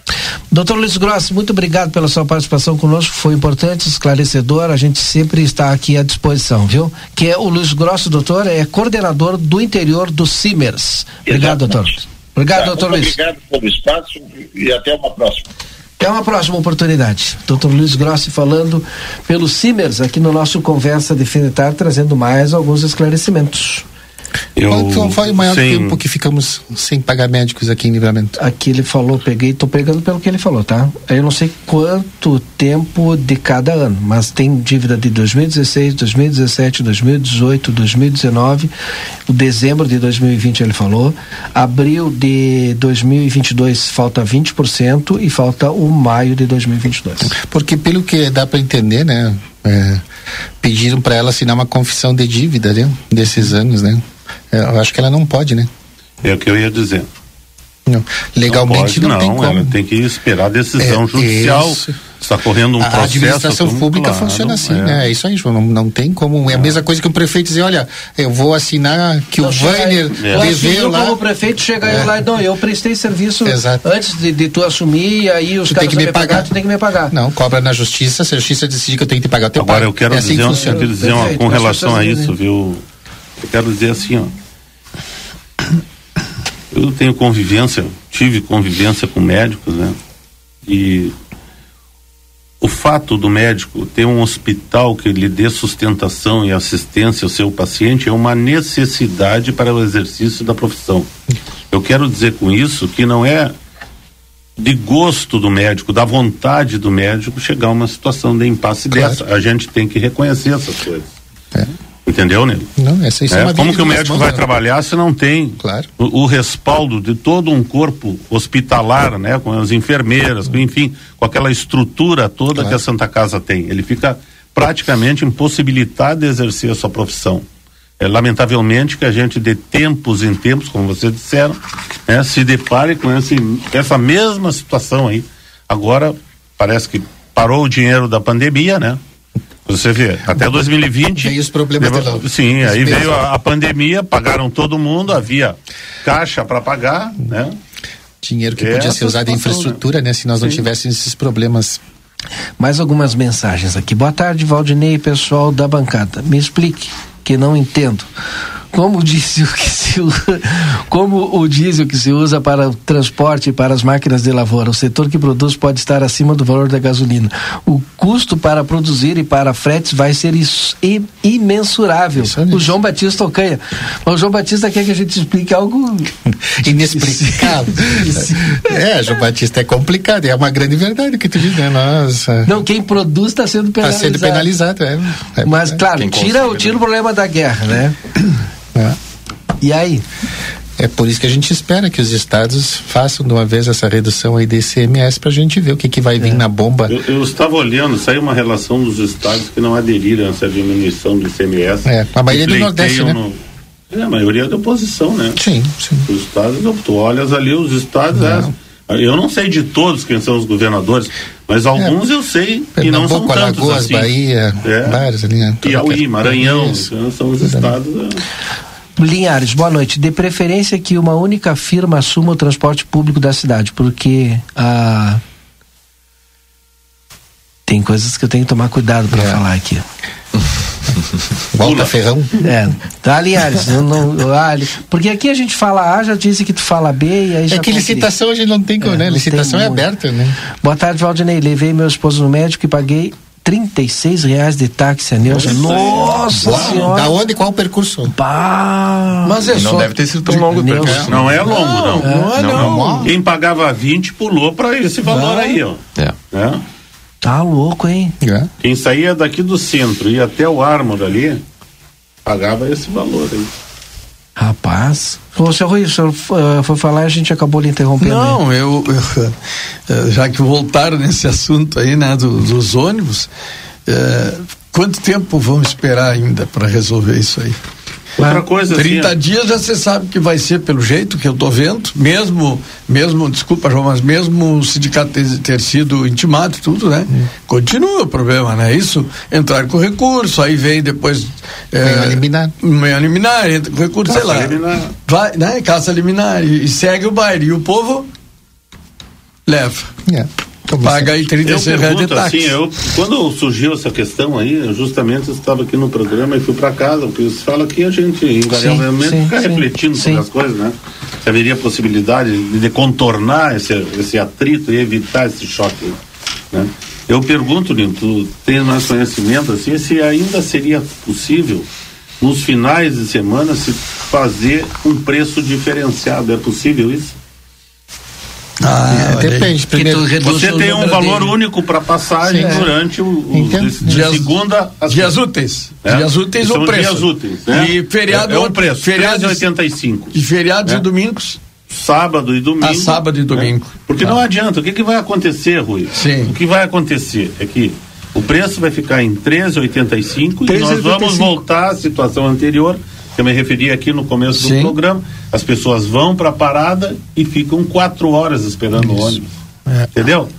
Doutor Luiz Grossi, muito obrigado pela sua participação conosco, foi importante, esclarecedor, a gente sempre está aqui à disposição, viu? Que é o Luiz Grossi, doutor, é coordenador do interior do CIMERS. Obrigado, doutor. Obrigado, tá, doutor Luiz. Obrigado pelo espaço e até uma próxima. Até uma próxima oportunidade. Doutor Luiz Grossi falando pelo CIMERS aqui no nosso Conversa Definitar, trazendo mais alguns esclarecimentos. Eu, Qual foi o maior sem... tempo que ficamos sem pagar médicos aqui em Livramento? Aqui ele falou, peguei, tô pegando pelo que ele falou, tá? Eu não sei quanto tempo de cada ano, mas tem dívida de 2016, 2017, 2018, 2019, o dezembro de 2020 ele falou, abril de 2022 falta 20% e falta o maio de 2022. Porque pelo que dá para entender, né? É, pediram para ela assinar uma confissão de dívida, né? Desses anos, né? É, eu acho que ela não pode, né? É o que eu ia dizer. Não. Legalmente não, pode, não, não tem como. Ela tem que esperar a decisão é, judicial. Isso. Está correndo um a processo. A administração pública claro, funciona assim, é. né? É isso aí, João. Não, não tem como. É a mesma coisa que o prefeito dizer, olha, eu vou assinar que não, o Weiner é. deveu lá. como prefeito, chega é. lá, não, eu prestei serviço Exato. antes de, de tu assumir, e aí os tu caras tem que me pagar. pagar. tu tem que me pagar. Não, cobra na justiça, se a justiça decidir que eu tenho que pagar, eu tenho Agora, eu quero é assim dizer, que eu quero dizer uma, com relação a isso, viu? Eu quero dizer assim, ó eu tenho convivência, tive convivência com médicos, né? E o fato do médico ter um hospital que lhe dê sustentação e assistência ao seu paciente é uma necessidade para o exercício da profissão. Eu quero dizer com isso que não é de gosto do médico, da vontade do médico chegar a uma situação de impasse claro. dessa. A gente tem que reconhecer essas coisas. É. Entendeu, né? Não, essa, isso é, é Como que o médico vai trabalhar se não tem claro. o, o, respaldo de todo um corpo hospitalar, né? Com as enfermeiras, com, enfim, com aquela estrutura toda claro. que a Santa Casa tem. Ele fica praticamente impossibilitado de exercer a sua profissão. É, lamentavelmente que a gente de tempos em tempos, como vocês disseram, né, se depare com esse, essa mesma situação aí. Agora parece que parou o dinheiro da pandemia, né? Você vê, até 2020. Veio os problemas levou, Sim, aí veio a, a, pandemia, pagaram todo mundo, havia caixa para pagar, né? Dinheiro que é podia ser usado em né? infraestrutura, né? Se nós sim. não tivéssemos esses problemas. Mais algumas mensagens aqui. Boa tarde, Valdinei, pessoal da bancada. Me explique, que não entendo como o diesel que se usa, como o diesel que se usa para o transporte para as máquinas de lavoura, o setor que produz pode estar acima do valor da gasolina. O custo para produzir e para fretes vai ser isso, imensurável. Isso é o João Batista Ocanha. O João Batista quer que a gente explique algo inexplicável. é, João Batista é complicado, é uma grande verdade que tu diz, né? Nossa. Não, quem produz está sendo penalizado. Está sendo penalizado, é. é Mas, claro, tira, tira o problema da guerra, né? É. E aí? É por isso que a gente espera que os estados façam de uma vez essa redução aí de ICMS para a gente ver o que, que vai vir é. na bomba. Eu, eu, estava olhando, saiu uma relação dos estados que não aderiram a essa diminuição do ICMS. É, a maioria do Nordeste, né? No, é, a maioria é da oposição, né? Sim, sim. Os estados, tu olhas ali, os estados, é, eu não sei de todos quem são os governadores, mas é. alguns é, eu sei e não são tantos Alagoas, assim. Bahia, é. vários ali. Né? Piauí, Maranhão, são os estados... É. Linhares, boa noite. De preferência que uma única firma assuma o transporte público da cidade, porque a. Tem coisas que eu tenho que tomar cuidado para é. falar aqui. Volta Ferrão? É, tá, Linhares, não, não, ali, porque aqui a gente fala A, já disse que tu fala B e aí é já. É que licitação a gente não tem como, é, né? Licitação é aberta, né? Boa tarde, Valdinei. Levei meu esposo no médico e paguei 36 reais de táxi a Neuza. Nossa Uau. senhora. Da onde? Qual o percurso? Bah. Mas é não só... deve ter sido tão longo o percurso. Não é longo, não. Não, é, não, não. Quem pagava 20 pulou para esse valor aí, ó. É. é. Tá louco, hein? É. Quem saía daqui do centro e até o Armor ali, pagava esse valor aí. Rapaz. Ô, seu Rui, o senhor uh, foi falar e a gente acabou lhe interrompendo. Não, eu, eu, eh, já que voltaram nesse assunto aí, né, do, dos ônibus, uh, quanto tempo vamos esperar ainda para resolver isso aí? Outra coisa 30 assim, dias já você sabe que vai ser pelo jeito que eu tô vendo, mesmo, mesmo, desculpa, João, mas mesmo o sindicato ter, ter sido intimado e tudo, né? Hum. Continua o problema, né? Isso, entrar com recurso, aí vem depois. É, liminar. Meio liminar, entra com recurso, caça sei lá. Liminar. Vai, né? Caça liminar e, e, segue o baile. E o povo leva. Yeah. Paga aí 36 reais de táxi. Assim, eu, quando surgiu essa questão aí, eu justamente estava aqui no programa e fui para casa, porque você fala que a gente invariavelmente sim, fica sim, refletindo sim. sobre as coisas, né? Se haveria possibilidade de, de contornar esse, esse atrito e evitar esse choque, né? Eu pergunto, Nino, tu tens mais conhecimento assim, se ainda seria possível nos finais de semana se fazer um preço diferenciado, é possível isso? Ah, é, depende. Primeiro, você tem um valor dele. único para passagem Sim, durante o, o de, dias, segunda a dias úteis. É? Dias úteis o preço. Dias úteis, né? E feriado é, é o preço. Feriados 85. E feriados é. e domingos? Sábado e domingo. Ah, sábado e domingo. Né? Porque ah. não adianta. O que, que vai acontecer, Rui? Sim. O que vai acontecer é que o preço vai ficar em 13,85 e nós vamos voltar à situação anterior eu me referi aqui no começo Sim. do programa, as pessoas vão para a parada e ficam quatro horas esperando Isso. o ônibus. É. Entendeu?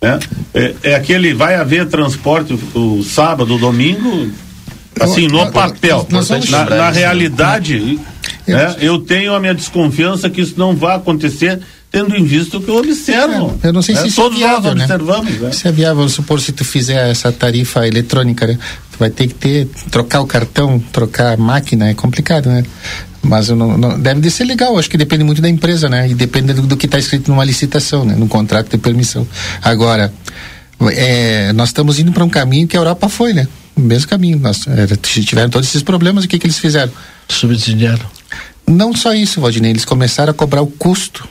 É, é, é, aquele, vai haver transporte o, o sábado, o domingo, assim, no papel. Na, na realidade, né, eu tenho a minha desconfiança que isso não vai acontecer tendo em vista o que eu observo. É, eu não sei se é, isso é todos é viável, nós observamos. Né? né? Se é viável, vamos supor, se tu fizer essa tarifa eletrônica, né? tu vai ter que ter, trocar o cartão, trocar a máquina, é complicado, né? Mas não, não, deve de ser legal, acho que depende muito da empresa, né? E depende do, do que está escrito numa licitação, né? No contrato de permissão. Agora, é, nós estamos indo para um caminho que a Europa foi, né? O mesmo caminho. Nós é, tiveram todos esses problemas, o que, que eles fizeram? Subsidiaram. Não só isso, Valdinei, eles começaram a cobrar o custo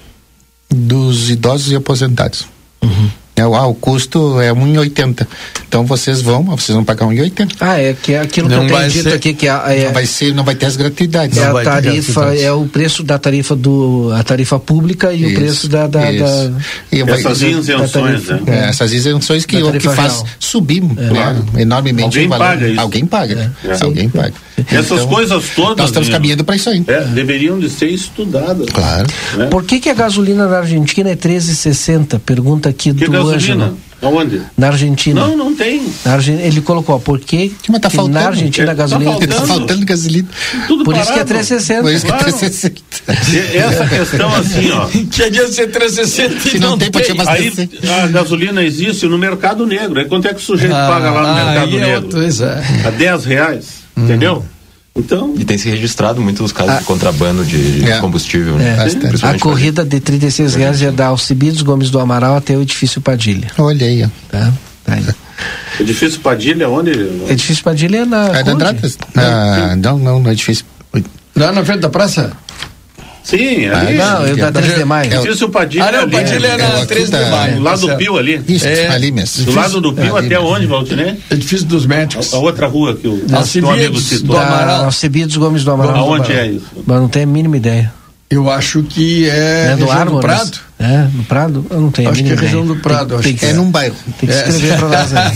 dos idosos e aposentados. Uhum. É, ah, o custo é 1,80. Então vocês vão, vocês vão pagar 1,80. Ah, é que é aquilo não que eu tenho dito ser, aqui que é, é, não vai ser, não vai ter as gratuidades. É a tarifa, é o preço da tarifa do a tarifa pública e isso, o preço da, da, da essas isenções, né? É, essas isenções que, que faz real. subir é. né, enormemente Alguém o valor. Paga isso. Alguém paga. É. Alguém paga. Essas então, coisas todas. Nós estamos caminhando para isso aí. É, deveriam de ser estudadas. Claro. Né? Por que, que a gasolina na Argentina é 13,60? Pergunta aqui que do gasolina? Ângelo. Aonde? Na Argentina. Não, não tem. Argen... Ele colocou, por que, Mas tá faltando. na Argentina a gasolina tá faltando, tá faltando gasolina. Tudo por parado. isso que é 360. Por isso claro. que é 360. Essa questão assim, ó. que adianta ser 360 Se não, não tem, tem. Pra Aí a gasolina existe no mercado negro. Aí quanto é que o sujeito ah, paga lá no mercado é negro? É. A 10 reais. Hum. Entendeu? Então, e tem se registrado muitos casos a, de contrabando de, de é, combustível. Né? É, a corrida de 36 reais é da Alcibiades Gomes do Amaral até o edifício Padilha. Olha aí, ó. Tá, tá aí. Edifício Padilha, onde? Edifício Padilha é na. É da Andradas? Ah, não, não, no edifício. Lá na frente da praça? Sim, ali. Ah, não, eu da 3 de maio. Edifício Padilha. Ah, não, Padilha é na 3 de maio. Do lado do Pio ali. Isso, é, ali mesmo. Do lado do Pio até onde, Valtinei? Edifício dos médicos. A, outra rua que o, o amigo citou. Alcebiades Gomes do Amaral. Aonde é isso? Mas não tenho a mínima ideia. Eu acho que é, é do, do Prado. É, no Prado? Eu não tenho Acho que é região do Prado. Tem, tem, é num bairro. Tem que escrever é. para nós aí.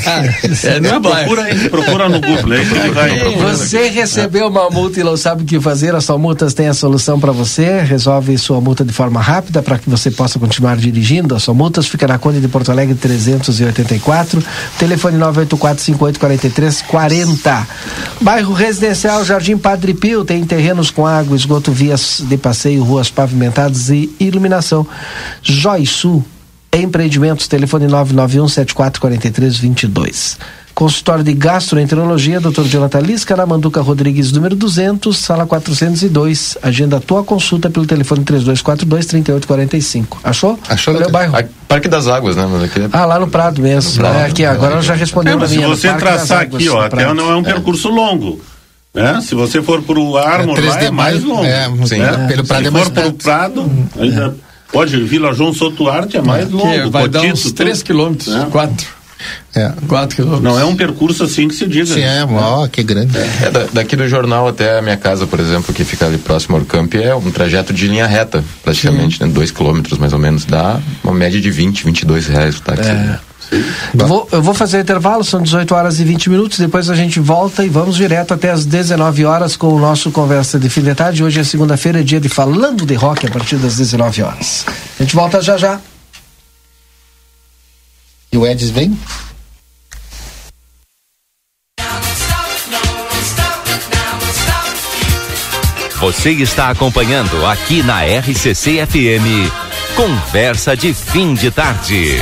é num bairro. Procura, aí, procura no Google. Aí, você recebeu uma multa e não sabe o que fazer, a sua multas tem a solução para você. Resolve sua multa de forma rápida para que você possa continuar dirigindo. A sua multas fica na Conde de Porto Alegre 384. Telefone 984-5843-40. Bairro Residencial Jardim Padre Pio tem terrenos com água, esgoto, vias de passeio, ruas pavimentadas e iluminação. Joisul Empreendimentos, telefone 991-744322. Consultório de Gastroenterologia, Dr. Jonathan Lisca, na Manduca Rodrigues, número 200, sala 402. Agenda a tua consulta pelo telefone 3242-3845. Achou? Achou. É o bairro? Parque das Águas, né? Aqui... Ah, lá no Prado mesmo. No Prado. É, aqui, agora ela já respondeu é, mas Se você traçar aqui, ó, até não é um é. percurso longo. Né? Se você for para o Armor, é, lá é mais longo. É, sim, né? pelo Prado Se é for para o Prado, ainda Pode, Vila João Sotuarte é mais longo. vai dar uns 3 quilômetros, 4. É. Quatro quilômetros. Não é um percurso assim que se diga. Sim, é, ó, que grande. É, da, daqui do jornal até a minha casa, por exemplo, que fica ali próximo ao campo, é um trajeto de linha reta, praticamente, Sim. né? Dois quilômetros mais ou menos, dá uma média de 20, 22 reais o táxi. É. Eu vou, eu vou fazer intervalo, são 18 horas e 20 minutos. Depois a gente volta e vamos direto até as 19 horas com o nosso Conversa de Fim de Tarde. Hoje é segunda-feira, dia de Falando de Rock a partir das 19 horas. A gente volta já já. E o Edis vem? Você está acompanhando aqui na RCC FM. Conversa de fim de tarde.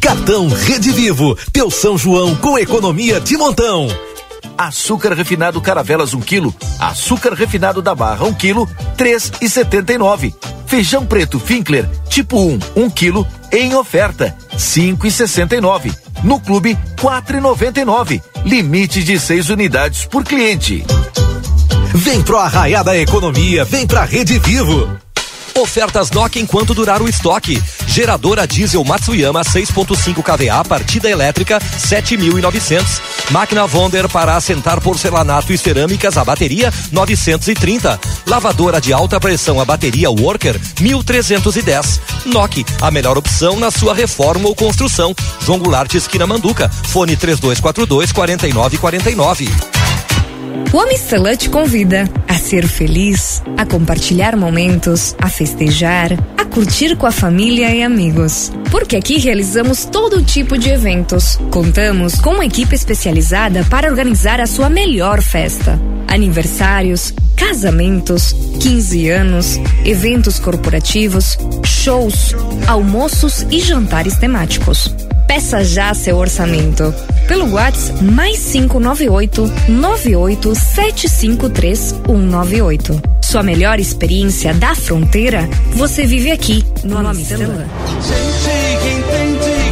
Cartão Rede Vivo, teu São João com economia de montão. Açúcar refinado Caravelas 1 um quilo, açúcar refinado da Barra 1 um quilo, 3,79. Feijão preto Finkler tipo 1, 1 um quilo, em oferta, 5,69. No clube, 4,99. Limite de 6 unidades por cliente. Vem pro Arraiá da Economia, vem pra Rede Vivo. Ofertas Nokia enquanto durar o estoque. Geradora diesel Matsuyama 6.5 kVA, partida elétrica 7.900. Máquina Wonder para assentar porcelanato e cerâmicas a bateria 930. Lavadora de alta pressão a bateria Worker 1310. Nokia, a melhor opção na sua reforma ou construção. João Goulart esquina Manduca. Fone 3242 4949. O Amistela te convida a ser feliz, a compartilhar momentos, a festejar, a curtir com a família e amigos. Porque aqui realizamos todo tipo de eventos. Contamos com uma equipe especializada para organizar a sua melhor festa. Aniversários, casamentos, 15 anos, eventos corporativos, shows, almoços e jantares temáticos. Peça já seu orçamento pelo WhatsApp mais 598 98753 198. Sua melhor experiência da fronteira você vive aqui no Nome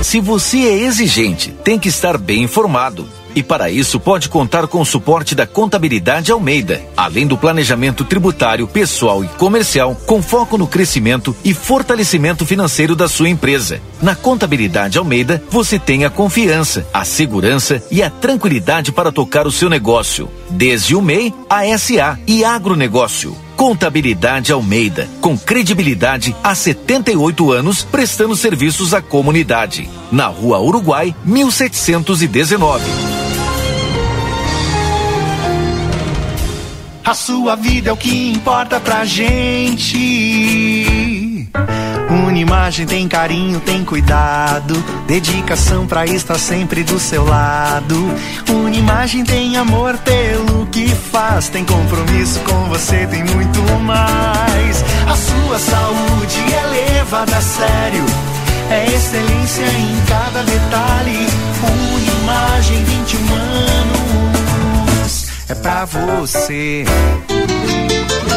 Se você é exigente, tem que estar bem informado. E para isso pode contar com o suporte da Contabilidade Almeida, além do planejamento tributário, pessoal e comercial, com foco no crescimento e fortalecimento financeiro da sua empresa. Na Contabilidade Almeida, você tem a confiança, a segurança e a tranquilidade para tocar o seu negócio, desde o MEI, a SA e agronegócio. Contabilidade Almeida, com credibilidade há 78 anos, prestando serviços à comunidade. Na Rua Uruguai, 1719. A sua vida é o que importa pra gente. Uma imagem tem carinho, tem cuidado, dedicação pra estar sempre do seu lado. Uma imagem tem amor que faz, tem compromisso com você, tem muito mais. A sua saúde é levada a sério, é excelência em cada detalhe. Uma imagem 21 anos é pra você.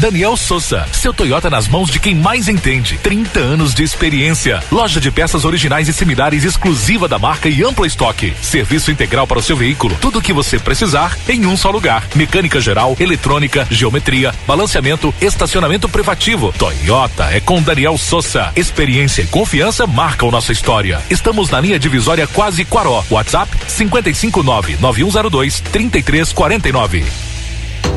Daniel Souza, seu Toyota nas mãos de quem mais entende. 30 anos de experiência. Loja de peças originais e similares exclusiva da marca e amplo estoque. Serviço integral para o seu veículo. Tudo o que você precisar em um só lugar. Mecânica geral, eletrônica, geometria, balanceamento, estacionamento privativo. Toyota é com Daniel Souza. Experiência e confiança marcam nossa história. Estamos na linha divisória quase Quaró. WhatsApp 559 9102 3349.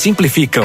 simplificam.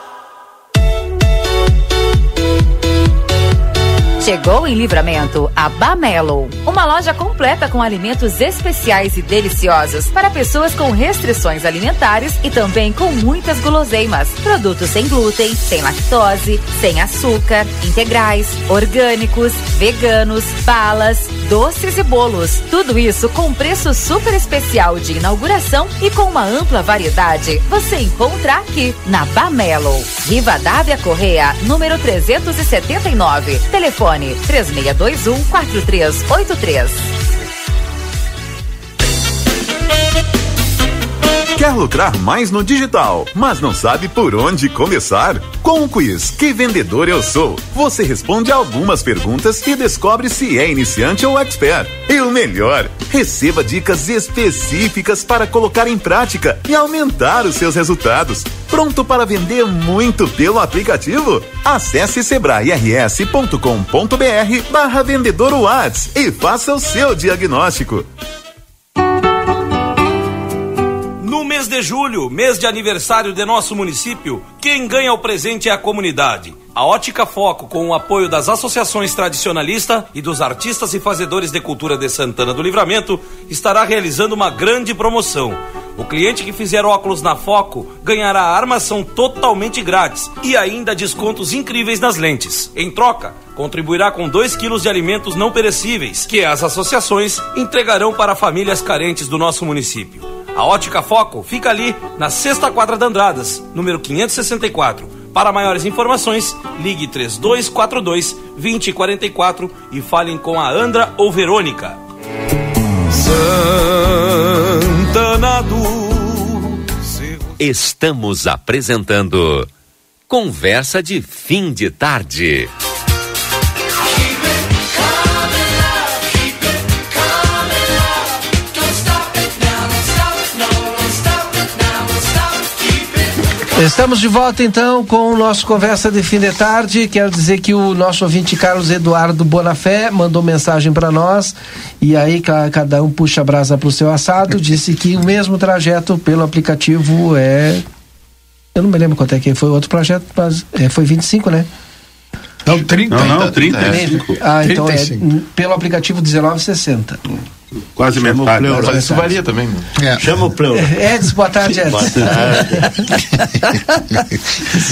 Chegou em Livramento a Bamelo, uma loja completa com alimentos especiais e deliciosos para pessoas com restrições alimentares e também com muitas guloseimas. Produtos sem glúten, sem lactose, sem açúcar, integrais, orgânicos, veganos, balas, doces e bolos. Tudo isso com preço super especial de inauguração e com uma ampla variedade. Você encontra aqui na Bamelo. Riva Dávia Correia, número 379. Telefone Telefone 3621 4383. Quer lucrar mais no digital, mas não sabe por onde começar? Com o quiz Que Vendedor Eu Sou, você responde algumas perguntas e descobre se é iniciante ou expert. E o melhor, receba dicas específicas para colocar em prática e aumentar os seus resultados. Pronto para vender muito pelo aplicativo? Acesse sebrae-rs.com.br barra vendedor e faça o seu diagnóstico. No mês de julho, mês de aniversário de nosso município, quem ganha o presente é a comunidade. A Ótica Foco, com o apoio das associações tradicionalistas e dos artistas e fazedores de cultura de Santana do Livramento, estará realizando uma grande promoção. O cliente que fizer óculos na Foco ganhará a armação totalmente grátis e ainda descontos incríveis nas lentes. Em troca, contribuirá com 2 quilos de alimentos não perecíveis, que as associações entregarão para famílias carentes do nosso município. A Ótica Foco fica ali na sexta quadra da Andradas, número 564. Para maiores informações, ligue 3242 2044 e falem com a Andra ou Verônica. Santana do Estamos apresentando Conversa de Fim de Tarde. Estamos de volta então com o nosso Conversa de Fim de Tarde. Quero dizer que o nosso ouvinte Carlos Eduardo Bonafé mandou mensagem para nós e aí cada um puxa a brasa para o seu assado. Disse que o mesmo trajeto pelo aplicativo é. Eu não me lembro quanto é que foi o outro projeto, mas é, foi 25, né? Não, 30. Não, não, 35. Ah, então 35. é pelo aplicativo 1960. Quase Chama metade. Pleu, mas isso varia também. Né? É. Chama o Pleu. É, Edson, boa tarde, Edson. Boa tarde.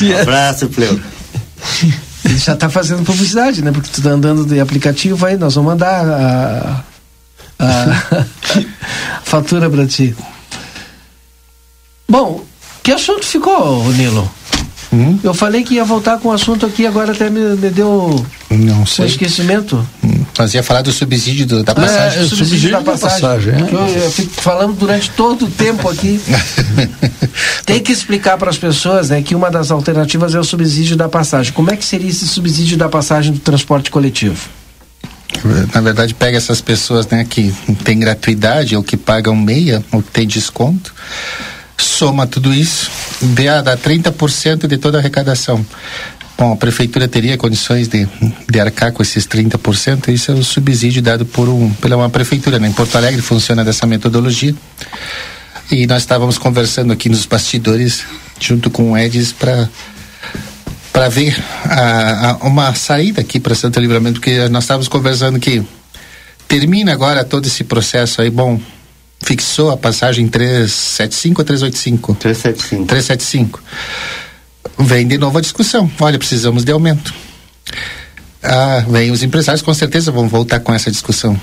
um abraço, Pleu. Ele já está fazendo publicidade, né? Porque tu tá andando de aplicativo aí, nós vamos mandar a, a, a fatura para ti. Bom, que assunto ficou, Nilo? Hum? Eu falei que ia voltar com o assunto aqui, agora até me, me deu Não sei. um esquecimento. Hum. Nós ia falar do subsídio do, da passagem. É, o subsídio, subsídio da passagem. Da passagem é? eu, eu, fico falando durante todo o tempo aqui. Tem que explicar para as pessoas né, que uma das alternativas é o subsídio da passagem. Como é que seria esse subsídio da passagem do transporte coletivo? Na verdade, pega essas pessoas né, que têm gratuidade ou que pagam meia ou que têm desconto soma tudo isso, dá, dá 30% de toda a arrecadação. Bom, a prefeitura teria condições de, de arcar com esses 30%, isso é o subsídio dado por um, pela uma prefeitura. Né? Em Porto Alegre funciona dessa metodologia. E nós estávamos conversando aqui nos bastidores, junto com o Edis, para para ver a, a, uma saída aqui para Santo Livramento, porque nós estávamos conversando que termina agora todo esse processo aí, bom, fixou a passagem 375 ou 385? 375. 375. Vem de novo a discussão. Olha, precisamos de aumento. Ah, vem os empresários com certeza vão voltar com essa discussão.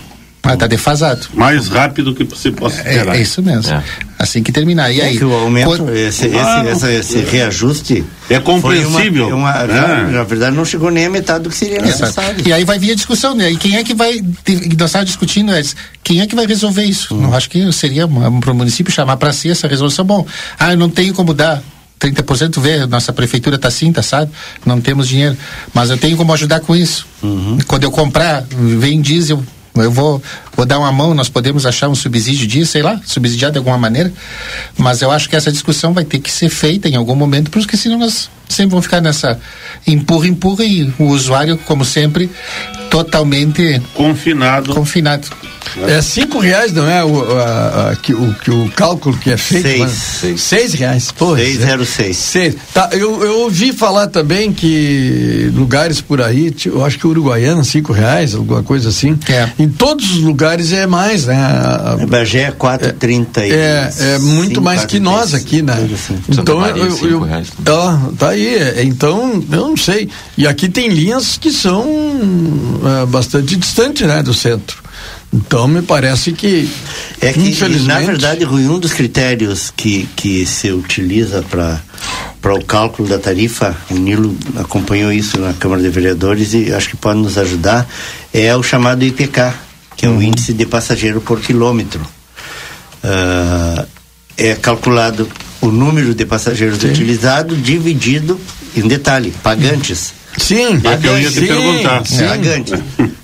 Ah, está defasado. Mais rápido que você possa esperar. É, é isso mesmo. É. Assim que terminar. E é aí? Que o aumento, quando... esse, esse, esse, esse, reajuste. É compreensível. Uma, uma, é. Na verdade, não chegou nem a metade do que seria necessário. E aí vai vir a discussão, né? E quem é que vai. Nós estávamos discutindo, é, quem é que vai resolver isso? Hum. Não acho que seria para o município chamar para si essa resolução. Bom, ah, eu não tenho como dar. 30% vê, nossa prefeitura está assim, tá sabe? Não temos dinheiro. Mas eu tenho como ajudar com isso. Uhum. Quando eu comprar, vem diesel, eu vou, vou dar uma mão, nós podemos achar um subsídio disso, sei lá, subsidiar de alguma maneira, mas eu acho que essa discussão vai ter que ser feita em algum momento, porque senão nós sempre vamos ficar nessa empurra, empurra e o usuário, como sempre, totalmente confinado. Confinado. É cinco reais, não é o, a, a, que, o, que o cálculo que é feito? Seis. Mas, seis. seis reais. Pô, seis, zero, seis. seis. Tá, eu, eu ouvi falar também que lugares por aí, eu acho que Uruguaiana, cinco reais, alguma coisa assim. É. Em todos os lugares é mais, né? A, a Bagé é quatro trinta É, é muito mais que nós aqui, né? Assim. Então, eu, eu, eu, ó, tá aí, é, então, eu não sei. E aqui tem linhas que são é, bastante distantes, né, do centro. Então me parece que é que infelizmente... na verdade Rui, um dos critérios que, que se utiliza para para o cálculo da tarifa, o Nilo acompanhou isso na Câmara de Vereadores e acho que pode nos ajudar, é o chamado IPK, que é uhum. o índice de passageiro por quilômetro. Uh, é calculado o número de passageiros Sim. utilizado dividido em detalhe, pagantes. Sim, é que eu ia te sim, perguntar. Sim. Pagante.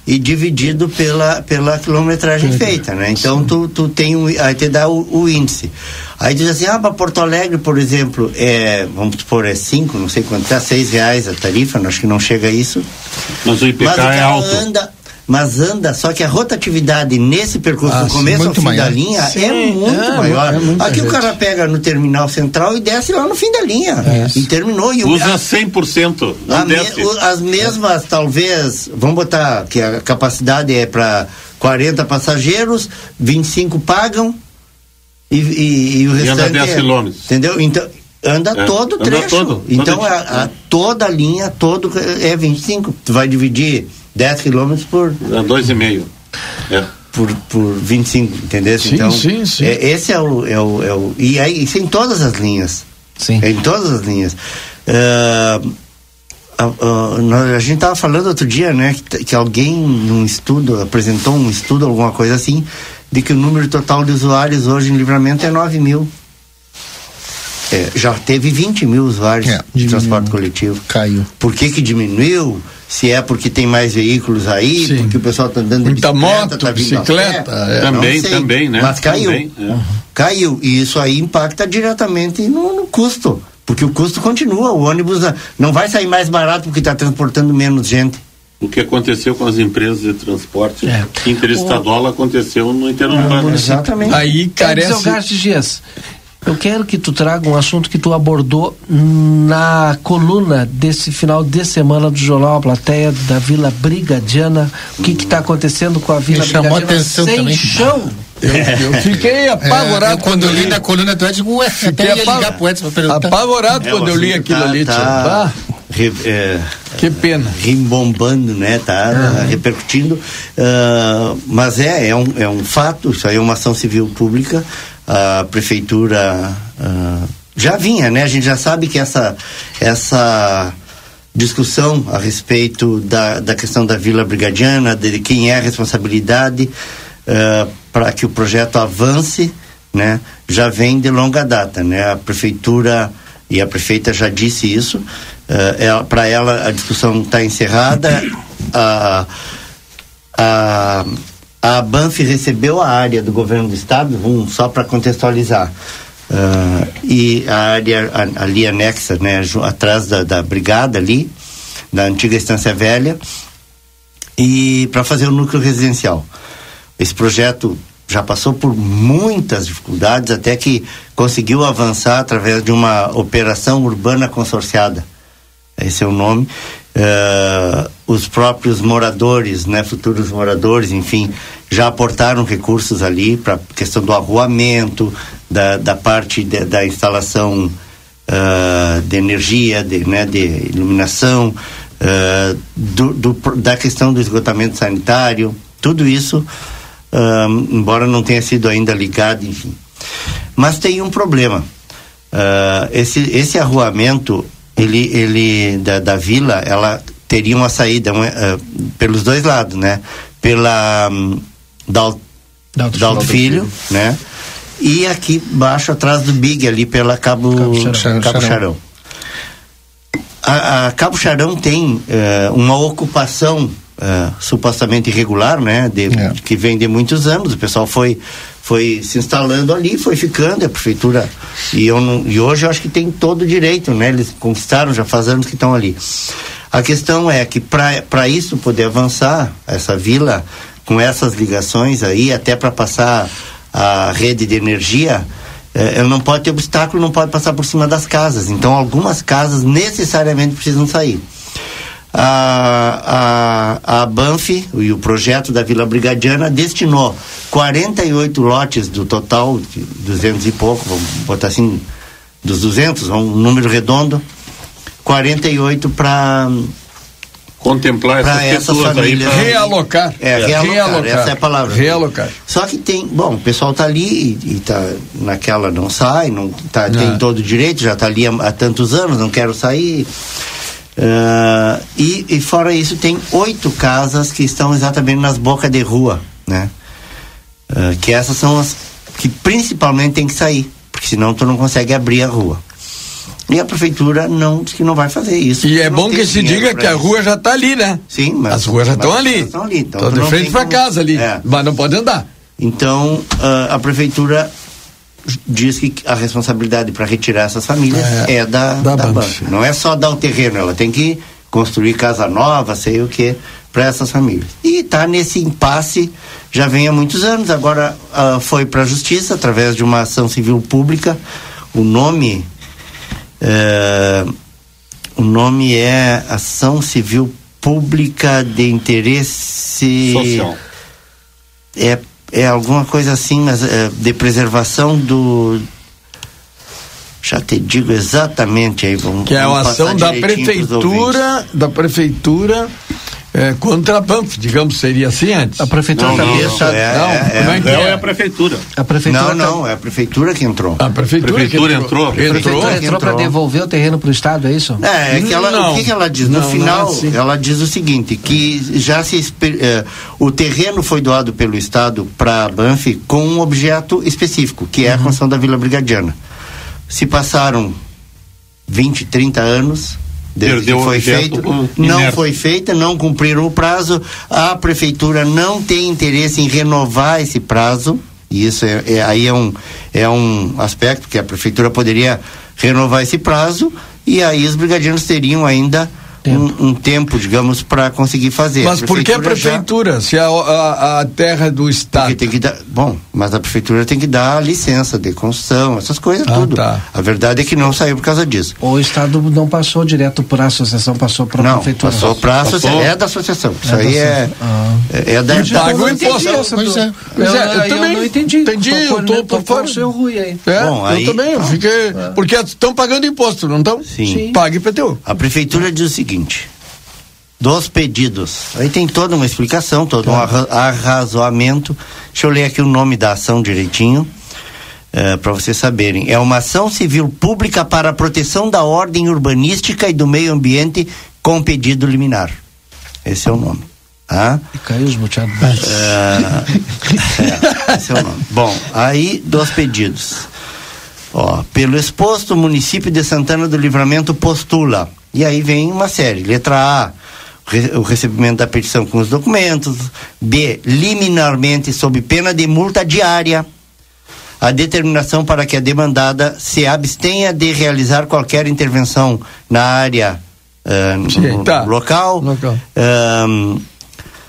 E dividido pela, pela quilometragem feita, né? Então tu, tu tem um, aí te dá o, o, índice. Aí diz assim, ah, para Porto Alegre, por exemplo, é, vamos supor, é cinco, não sei quanto, é seis reais a tarifa, acho que não chega a isso. Mas o IPK Mas o é alto. Anda, mas anda, só que a rotatividade nesse percurso ah, do começo ao fim maior. da linha sim, é muito é, maior. É Aqui gente. o cara pega no terminal central e desce lá no fim da linha. É. E terminou. E Usa a, 100%. Não me, as mesmas, talvez, vamos botar que a capacidade é para 40 passageiros, 25 pagam e, e, e o restante. E anda 10 é, quilômetros. Entendeu? Então, anda é, todo o trecho. Todo, então, a, a, toda a linha, todo é 25. Tu vai dividir 10 quilômetros por. É, dois e meio. É. Por, por 25, entendeu? Sim, então, sim, sim. É, esse é o, é, o, é o. E aí, isso é em todas as linhas. Sim. É em todas as linhas. Uh, a, a, a, gente estava falando outro dia, né, que, que alguém num estudo apresentou um estudo, alguma coisa assim, de que o número total de usuários hoje em livramento é 9 mil. É, já teve 20 mil usuários é, de transporte coletivo. Caiu. Por que que diminuiu? Se é porque tem mais veículos aí, Sim. porque o pessoal está andando de Muita moto, tá bicicleta. É. Também, também, né? Mas caiu. Também, é. Caiu. E isso aí impacta diretamente no, no, custo. Porque o custo continua. O ônibus não vai sair mais barato porque está transportando menos gente. O que aconteceu com as empresas de transporte é. interestadual o... aconteceu no interurbano. exatamente. Aí carece... É Dias Eu quero que tu traga um assunto que tu abordou na coluna desse final de semana do Jornal A Plateia da Vila Brigadiana. O que está acontecendo com a Vila Me chamou Brigadiana atenção sem também. chão? Eu, eu fiquei apavorado É, eu, quando eu li na coluna do Edson, ué, até ia ligar pro Edson pra perguntar. Apavorado quando eu li aquilo tá, ali, tá, Bah, re- é, que pena. rimbombando, né? Tá repercutindo. ah, mas é, é um, é um fato, isso aí é uma ação civil pública. A prefeitura ah, já vinha, né? A gente já sabe que essa, essa discussão a respeito da, da questão da Vila Brigadiana, de quem é a responsabilidade para que o projeto avance, né? Já vem de longa data, né? A prefeitura e a prefeita já disse isso. Uh, para ela a discussão está encerrada. a, a, a Banff recebeu a área do governo do estado, um, só para contextualizar. Uh, e a área ali anexa, né, atrás da, da brigada ali, da antiga Estância Velha, e para fazer o núcleo residencial. Esse projeto já passou por muitas dificuldades até que conseguiu avançar através de uma operação urbana consorciada. Esse é o nome. Eh, os próprios moradores, né, futuros moradores, enfim, já aportaram recursos ali para questão do arruamento, da, da parte de- da instalação ah, de energia, de, né, de iluminação, ah, do, do da questão do esgotamento sanitário, tudo isso, ah, embora não tenha sido ainda ligado, enfim. Mas tem um problema. Esse, esse arruamento, ele, ele da, da vila, ela teria uma saída um, ah, pelos dois lados, né? Pela um, Dal, Dalto Dalto Filho, né? E aqui embaixo, atrás do Big, ali pela Cabo, Cabo Charão. Cabo Charão. A, a Cabo Charão tem eh, uma ocupação eh, supostamente irregular, né? De, Que vem de muitos anos. O pessoal foi, foi se instalando ali, foi ficando, a prefeitura. E, eu não, e hoje eu acho que tem todo o direito, né? Eles conquistaram, já faz anos que estão ali. A questão é que para isso poder avançar, essa vila, com essas ligações aí, até para passar a rede de energia, ela não pode ter obstáculo, não pode passar por cima das casas. Então, algumas casas necessariamente precisam sair. A, a, a Banff e o projeto da Vila Brigadiana destinou 48 lotes do total, de 200 e pouco, vamos botar assim, dos 200, um número redondo, 48 para contemplar essas famílias. Realocar. É, realocar, Realocar. essa é a palavra. Realocar. Só que tem, bom, o pessoal tá ali e, e tá naquela não sai, não tá, tem Não. todo o direito, já tá ali há, há tantos anos, não quero sair. Ah, e, e fora isso, tem oito casas que estão exatamente nas bocas de rua, né? Ah, que essas são as que principalmente tem que sair, porque senão tu não consegue abrir a rua. E a prefeitura não diz que não vai fazer isso. E é bom que se diga que a rua já está ali, né? Sim, mas As ruas já estão ali. estão ali, então de frente para casa ali. É. Mas não pode andar. Então, ah, a prefeitura diz que a responsabilidade para retirar essas famílias é, da, da, Banff. Não é só dar o terreno, ela tem que construir casa nova, sei o que, para essas famílias. E está nesse impasse já vem há muitos anos. Agora ah, foi para a justiça através de uma ação civil pública. O nome eh, o nome é Ação Civil Pública de Interesse Social. é, é alguma coisa assim, mas é, de preservação do. Já te digo exatamente aí, vamos Que é uma ação da pros ouvintes. prefeitura, da prefeitura é, contra a Banff, digamos, seria assim antes. A prefeitura Não, não, não, é, é, como é que não, é? é a prefeitura. A prefeitura Não, tá- não, é a prefeitura que entrou. A prefeitura, Prefeitura que entrou. A prefeitura Entrou, entrou para entrou. devolver o terreno para o Estado, é isso? É, é que ela, Não. o que, que ela diz? No Não, não é final, assim. ela diz o seguinte, que já se eh, o terreno foi doado pelo Estado para a Banff com um objeto específico, que Uhum. é a construção da Vila Brigadiana. Se passaram 20, 30 anos desde Perdeu que o foi feito, não foi feita, não cumpriram o prazo, a prefeitura não tem interesse em renovar esse prazo, e isso é, é- aí é um, é um aspecto que a prefeitura poderia renovar esse prazo, e aí os brigadianos teriam ainda um, um, tempo, digamos, para conseguir fazer. Mas por que a prefeitura, já... se a, a, a, terra é do Estado? Porque tem que dar, bom, mas a prefeitura tem que dar licença de construção, essas coisas ah, tudo. Tá. A verdade é que não saiu por causa disso. O Estado não passou direto para a associação, passou para a prefeitura. Passou para a associação. É da associação. Isso é aí é, ah. é, é da. Paga o imposto. Pois é. Pois é, eu, eu, também não entendi. Entendi, eu tô por fora. seu Rui aí. É, Bom, aí, eu também, eu fiquei. É. Porque estão pagando imposto, não estão? Sim. Pague PTU. A prefeitura diz o seguinte: dos pedidos. Aí tem toda uma explicação, todo um tá. arrazoamento. Deixa eu ler aqui o nome da ação direitinho. Uh, para vocês saberem. É uma ação civil pública para a proteção da ordem urbanística e do meio ambiente com pedido liminar. Esse é o nome. Tá? E caiu os boteados. Uh, é, esse é o nome. Bom, aí, dos pedidos. Ó, pelo exposto, o município de Santana do Livramento postula. E aí vem uma série. Letra A, o recebimento da petição com os documentos. B, liminarmente, sob pena de multa diária, a determinação para que a demandada se abstenha de realizar qualquer intervenção na área uh, Sim, tá. local. local. Um,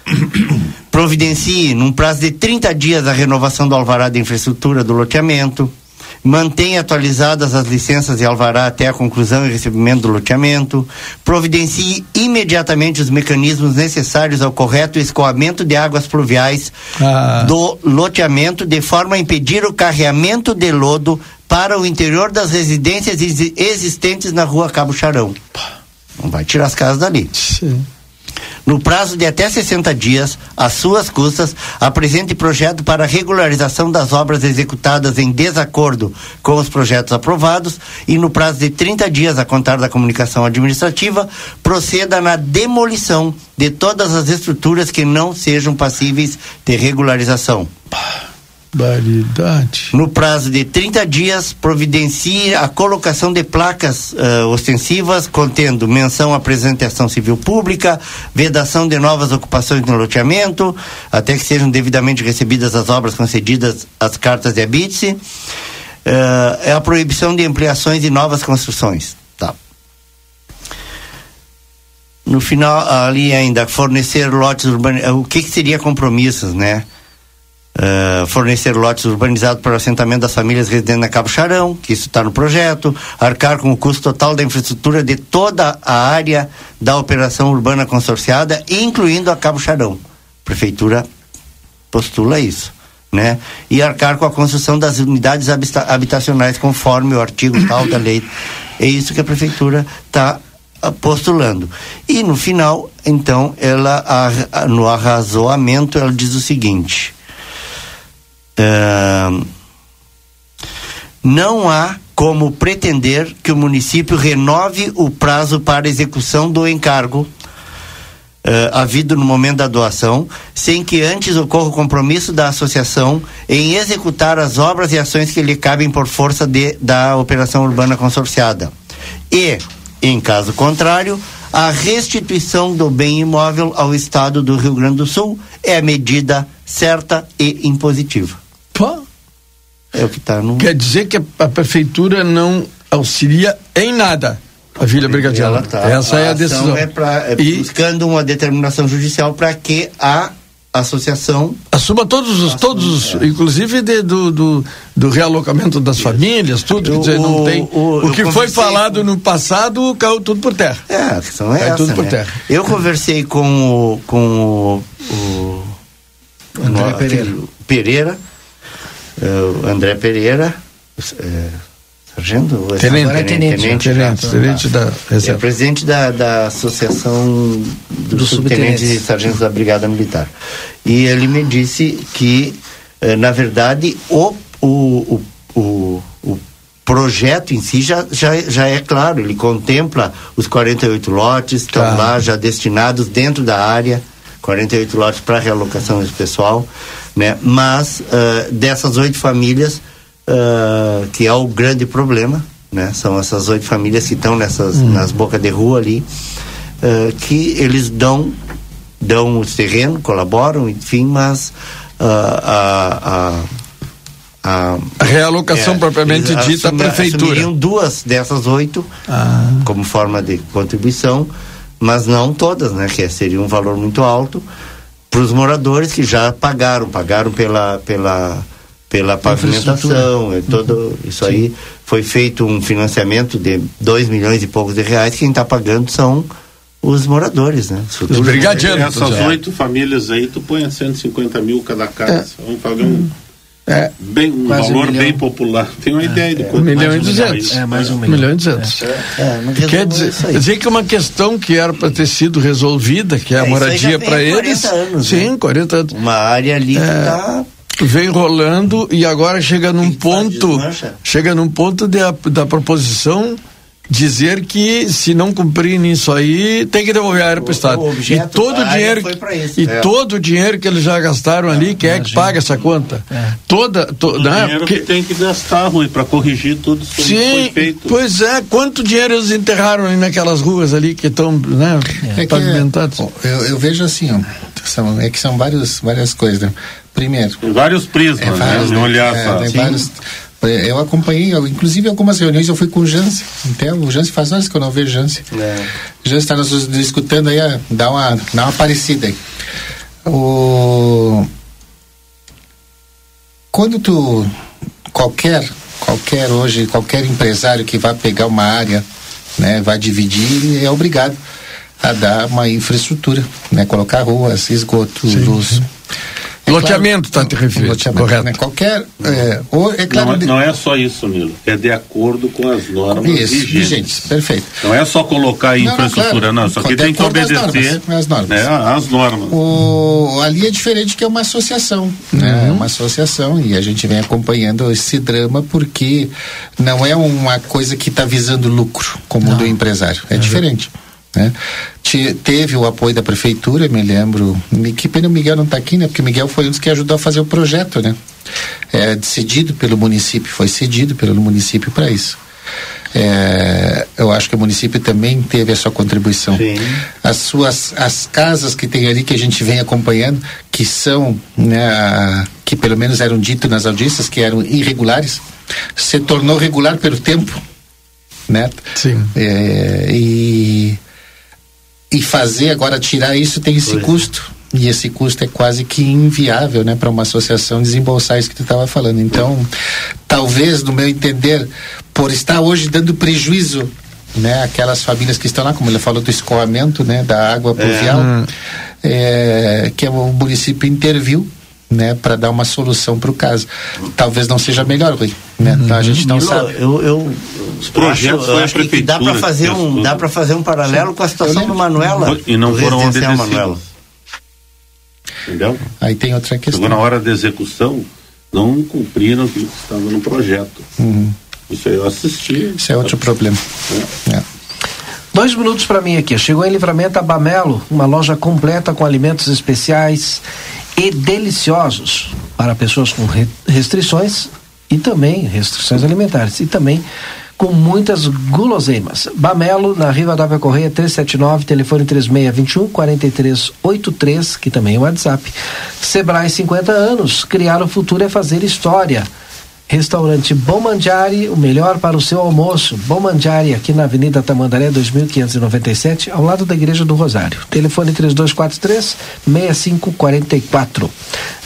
providencie, num prazo de 30 dias, a renovação do alvará de infraestrutura do loteamento mantém atualizadas as licenças e alvará até a conclusão e recebimento do loteamento, providencie imediatamente os mecanismos necessários ao correto escoamento de águas pluviais ah. do loteamento, de forma a impedir o carreamento de lodo para o interior das residências existentes na rua Cabo Charão. Não vai tirar as casas dali. Sim no prazo de até 60 dias, às suas custas, apresente projeto para regularização das obras executadas em desacordo com os projetos aprovados e, no prazo de 30 dias a contar da comunicação administrativa, proceda na demolição de todas as estruturas que não sejam passíveis de regularização. No prazo de 30 dias, providencie a colocação de placas uh, ostensivas contendo menção à apresentação civil pública, vedação de novas ocupações no loteamento, até que sejam devidamente recebidas as obras concedidas às cartas de habite. Uh, é a proibição de ampliações e novas construções. Tá. No final, ali ainda, fornecer lotes urbanos. O que, que seria compromissos, né? Uh, fornecer lotes urbanizados para o assentamento das famílias residentes na Cabo Charão, que isso está no projeto, arcar com o custo total da infraestrutura de toda a área da operação urbana consorciada, incluindo a Cabo Charão. A prefeitura postula isso, né? E arcar com a construção das unidades habitacionais conforme o artigo tal da lei. É isso que a prefeitura está ah, postulando. E no final, então, ela no arrazoamento, ela diz o seguinte: não há como pretender que o município renove o prazo para execução do encargo uh, havido no momento da doação, sem que antes ocorra o compromisso da associação em executar as obras e ações que lhe cabem por força de, da operação urbana consorciada. E, em caso contrário, a restituição do bem imóvel ao Estado do Rio Grande do Sul é a medida certa e impositiva. Pô. É o que está no. Quer dizer que a, prefeitura não auxilia em nada a Vila Brigadiana. Tá. Essa a é a decisão. É, pra, é e... buscando uma determinação judicial para que a associação assuma todos os todos é. inclusive de, do, do, do, realocamento das Isso. famílias tudo eu, dizer, não tem o, o que foi falado com... no passado caiu tudo por terra é a questão é caiu essa, tudo por né? terra eu conversei com o com o, o André Pereira, Pereira uh, André Pereira, uh, sargento? Tenente, é tenente, tenente, tenente, tenente da, é presidente da, da Associação dos do Subtenentes e Sargentos da Brigada Militar. E ele me disse que, uh, na verdade, o, o, o, o, o projeto em si já, já, já é claro, ele contempla os 48 lotes, estão tá. lá já destinados dentro da área, 48 lotes para realocação desse pessoal né? Mas uh, dessas oito famílias, uh, que é o grande problema, né? São essas oito famílias que estão nessas uhum. nas bocas de rua ali, uh, que eles dão dão os terrenos, colaboram, enfim, mas a, a, a, realocação é, propriamente dita à prefeitura. duas dessas oito ah. como forma de contribuição mas não todas, né? Que seria um valor muito alto para os moradores que já pagaram, pagaram pela pela pela pavimentação, é todo uhum. isso Sim. aí foi feito um financiamento de 2 milhões e poucos de reais, quem está pagando são os moradores, né? Os brigadianos. Essas oito famílias aí, tu põe a 150 mil cada casa, é. vamos pagar um é, bem, um valor um bem popular. Tem uma é, ideia de quanto um milhão e duzentos. É, mais um milhão. Um milhão e duzentos. É, é Quer dizer, dizer que é uma questão que era para ter sido resolvida, que é a moradia para eles. Anos, sim, né? 40 anos. Uma área ali que está vem rolando e agora chega num ponto chega num ponto de, da proposição dizer que se não cumprirem isso aí tem que devolver a área para o Estado. E todo o dinheiro e é. todo o dinheiro que eles já gastaram é, ali, quem é que paga essa conta? É. Toda, to, né? dinheiro Porque... que tem que gastar, Rui, para corrigir tudo isso Sim, que foi feito. Pois é, quanto dinheiro eles enterraram naquelas ruas ali que estão né, é pavimentadas? Que, eu, eu, vejo assim, ó, são, é que são vários, várias coisas. Né? Primeiro. Tem vários prismas, é, vários, né? olhar é, tem vários, é, eu acompanhei, eu, inclusive algumas reuniões eu fui com o Jance. Então, o Jance faz anos que eu não vejo Jance. É. O Jance está nos escutando aí, dá uma, dá uma parecida aí. O... Quando tu. Qualquer, qualquer hoje, qualquer empresário que vai pegar uma área, né, vai dividir, é obrigado a dar uma infraestrutura, né, colocar ruas, esgoto, sim, luz. É loteamento está te referindo, correto? Né? Qualquer, é, ou, é claro, não, é, não, é só isso, Nilo. É de acordo com as normas isso, vigentes. vigentes. Perfeito. Não é só colocar a infraestrutura, não. Claro. Só que tem que obedecer as normas. Né, as normas. O, ali é diferente que é uma associação. Né? É uma associação e a gente vem acompanhando esse drama porque não é uma coisa que está visando lucro, como não. do empresário. É, é diferente. Né? teve o apoio da prefeitura, me lembro. Que pena o Miguel não está aqui, né? Porque o Miguel foi um dos que ajudou a fazer o projeto, né? É, cedido pelo município, foi cedido pelo município para isso. É, eu acho que o município também teve a sua contribuição. Sim. As suas as casas que tem ali que a gente vem acompanhando, que são, né, que pelo menos eram dito nas audiências que eram irregulares, se tornou regular pelo tempo, né? Sim. É, e e fazer agora tirar isso tem esse pois. custo e esse custo é quase que inviável, né, para uma associação desembolsar isso que tu estava falando. Então, talvez, no meu entender, por estar hoje dando prejuízo, né, aquelas famílias que estão lá, como ele falou do escoamento, né, da água pluvial, é. É, que o município interviu né, para dar uma solução para o caso. Talvez não seja melhor, Rui, né? Então, a gente não sabe. Eu, eu, os projetos acho, acho que dá para fazer um dá para fazer um paralelo Sim. com a situação do Manuela. E não foram obedecidos. Manuela. Entendeu? Aí tem outra questão. Chegou na hora da execução, não cumpriram o que estava no projeto. Uhum. Isso aí eu assisti. Isso é outro problema. É. É. Dois minutos para mim aqui. Chegou em livramento a Bamelo, uma loja completa com alimentos especiais e deliciosos para pessoas com restrições e também restrições alimentares e também com muitas guloseimas. Bamelo, na Riva da Correia 379, telefone 3621 4383, que também é o WhatsApp. Sebrae 50 anos, criar o futuro é fazer história. Restaurante Bom Mandiari, o melhor para o seu almoço. Bom Mandiari, aqui na Avenida Tamandaré, 2597, ao lado da Igreja do Rosário. Telefone 3243-6544.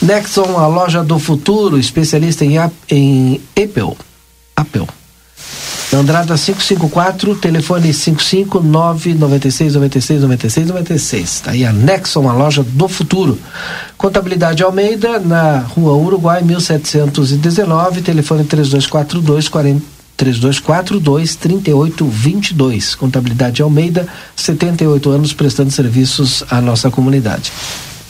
Nexon, a loja do futuro, especialista em, em Apple. Apple. Andrada 554, telefone 559 96 96 96 96. Tá aí a Nexon, a loja do futuro. Contabilidade Almeida, na Rua Uruguai 1719, telefone 3242 40 3242 3822. Contabilidade Almeida, 78 anos prestando serviços à nossa comunidade.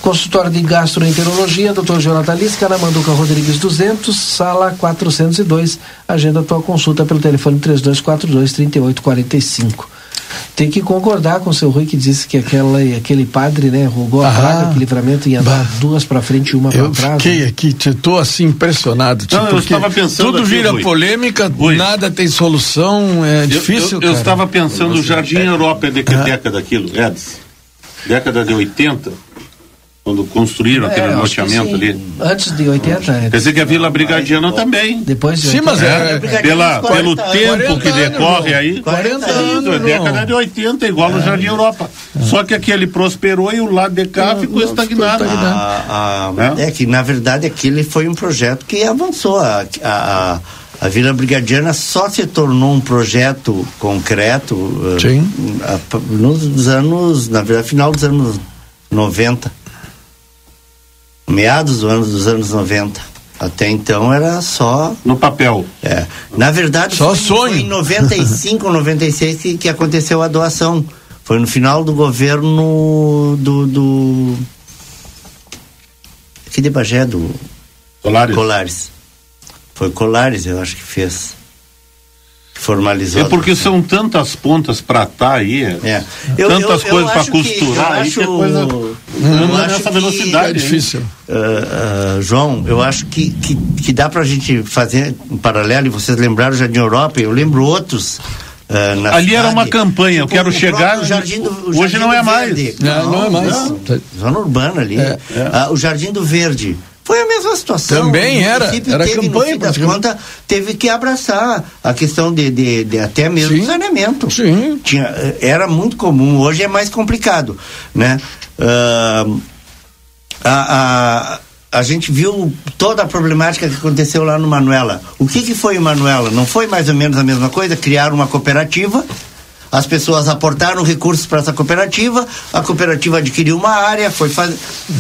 Consultório de Gastroenterologia, Dr. Jonathan Lisca, na Manduca Rodrigues 200, sala 402. Agenda tua consulta pelo telefone 3242-3845. Tem que concordar com o seu Rui que disse que aquela, aquele padre, né, rogou a praga, que livramento ia dar duas para frente e uma para trás. Eu fiquei aqui, estou assim impressionado. Tipo, Não, eu estava pensando tudo aqui, vira Rui. polêmica, Rui. nada tem solução, é eu, difícil. Eu, eu estava pensando, o Jardim Europa é de que década daquilo, Eds? Década de 80? Quando construíram é, aquele loteamento ali. Antes de 80. Quer dizer que a Vila Brigadiana também. Depois de Sim, mas é, é pela, pelo tempo que decorre aí. 40 anos. É década de 80, igual no Jardim Europa. Só que aqui ele prosperou e o lado de cá ficou estagnado. A, a, é? que, na verdade, aquele foi um projeto que avançou. A, a, a Vila Brigadiana só se tornou um projeto concreto uh, nos anos, na verdade, final dos anos 90 meados do ano dos anos 90. Até então era só. No papel. É. Na verdade, só foi, sonho. foi em 95, 96 que, que aconteceu a doação. Foi no final do governo do. do aqui de Bagé, do. Colares. Colares. Foi Colares, eu acho que fez formalizou. É porque são tantas pontas para estar tá aí, é. eu, tantas eu, eu, coisas para costurar, aí acho, coisa não é nessa velocidade. É difícil. Uh, uh, João, eu acho que, que, que dá para a gente fazer um paralelo, e vocês lembraram já de Europa, eu lembro outros. Uh, Ali cidade, era uma campanha, tipo, eu quero chegar. Jardim do, hoje Jardim não é mais. Não, não, é mais. Não. Zona urbana ali. É, é. o Jardim do Verde foi a mesma situação. Também era. Era teve, campanha. No fim das contas, teve que abraçar a questão de, de, de até mesmo Sim. saneamento. Sim. Tinha, era muito comum, hoje é mais complicado, né? Uh, a, a, a gente viu toda a problemática que aconteceu lá no Manuela. O que, que foi o Manuela? Não foi mais ou menos a mesma coisa? Criar uma cooperativa as pessoas aportaram recursos para essa cooperativa, a cooperativa adquiriu uma área, foi fazer.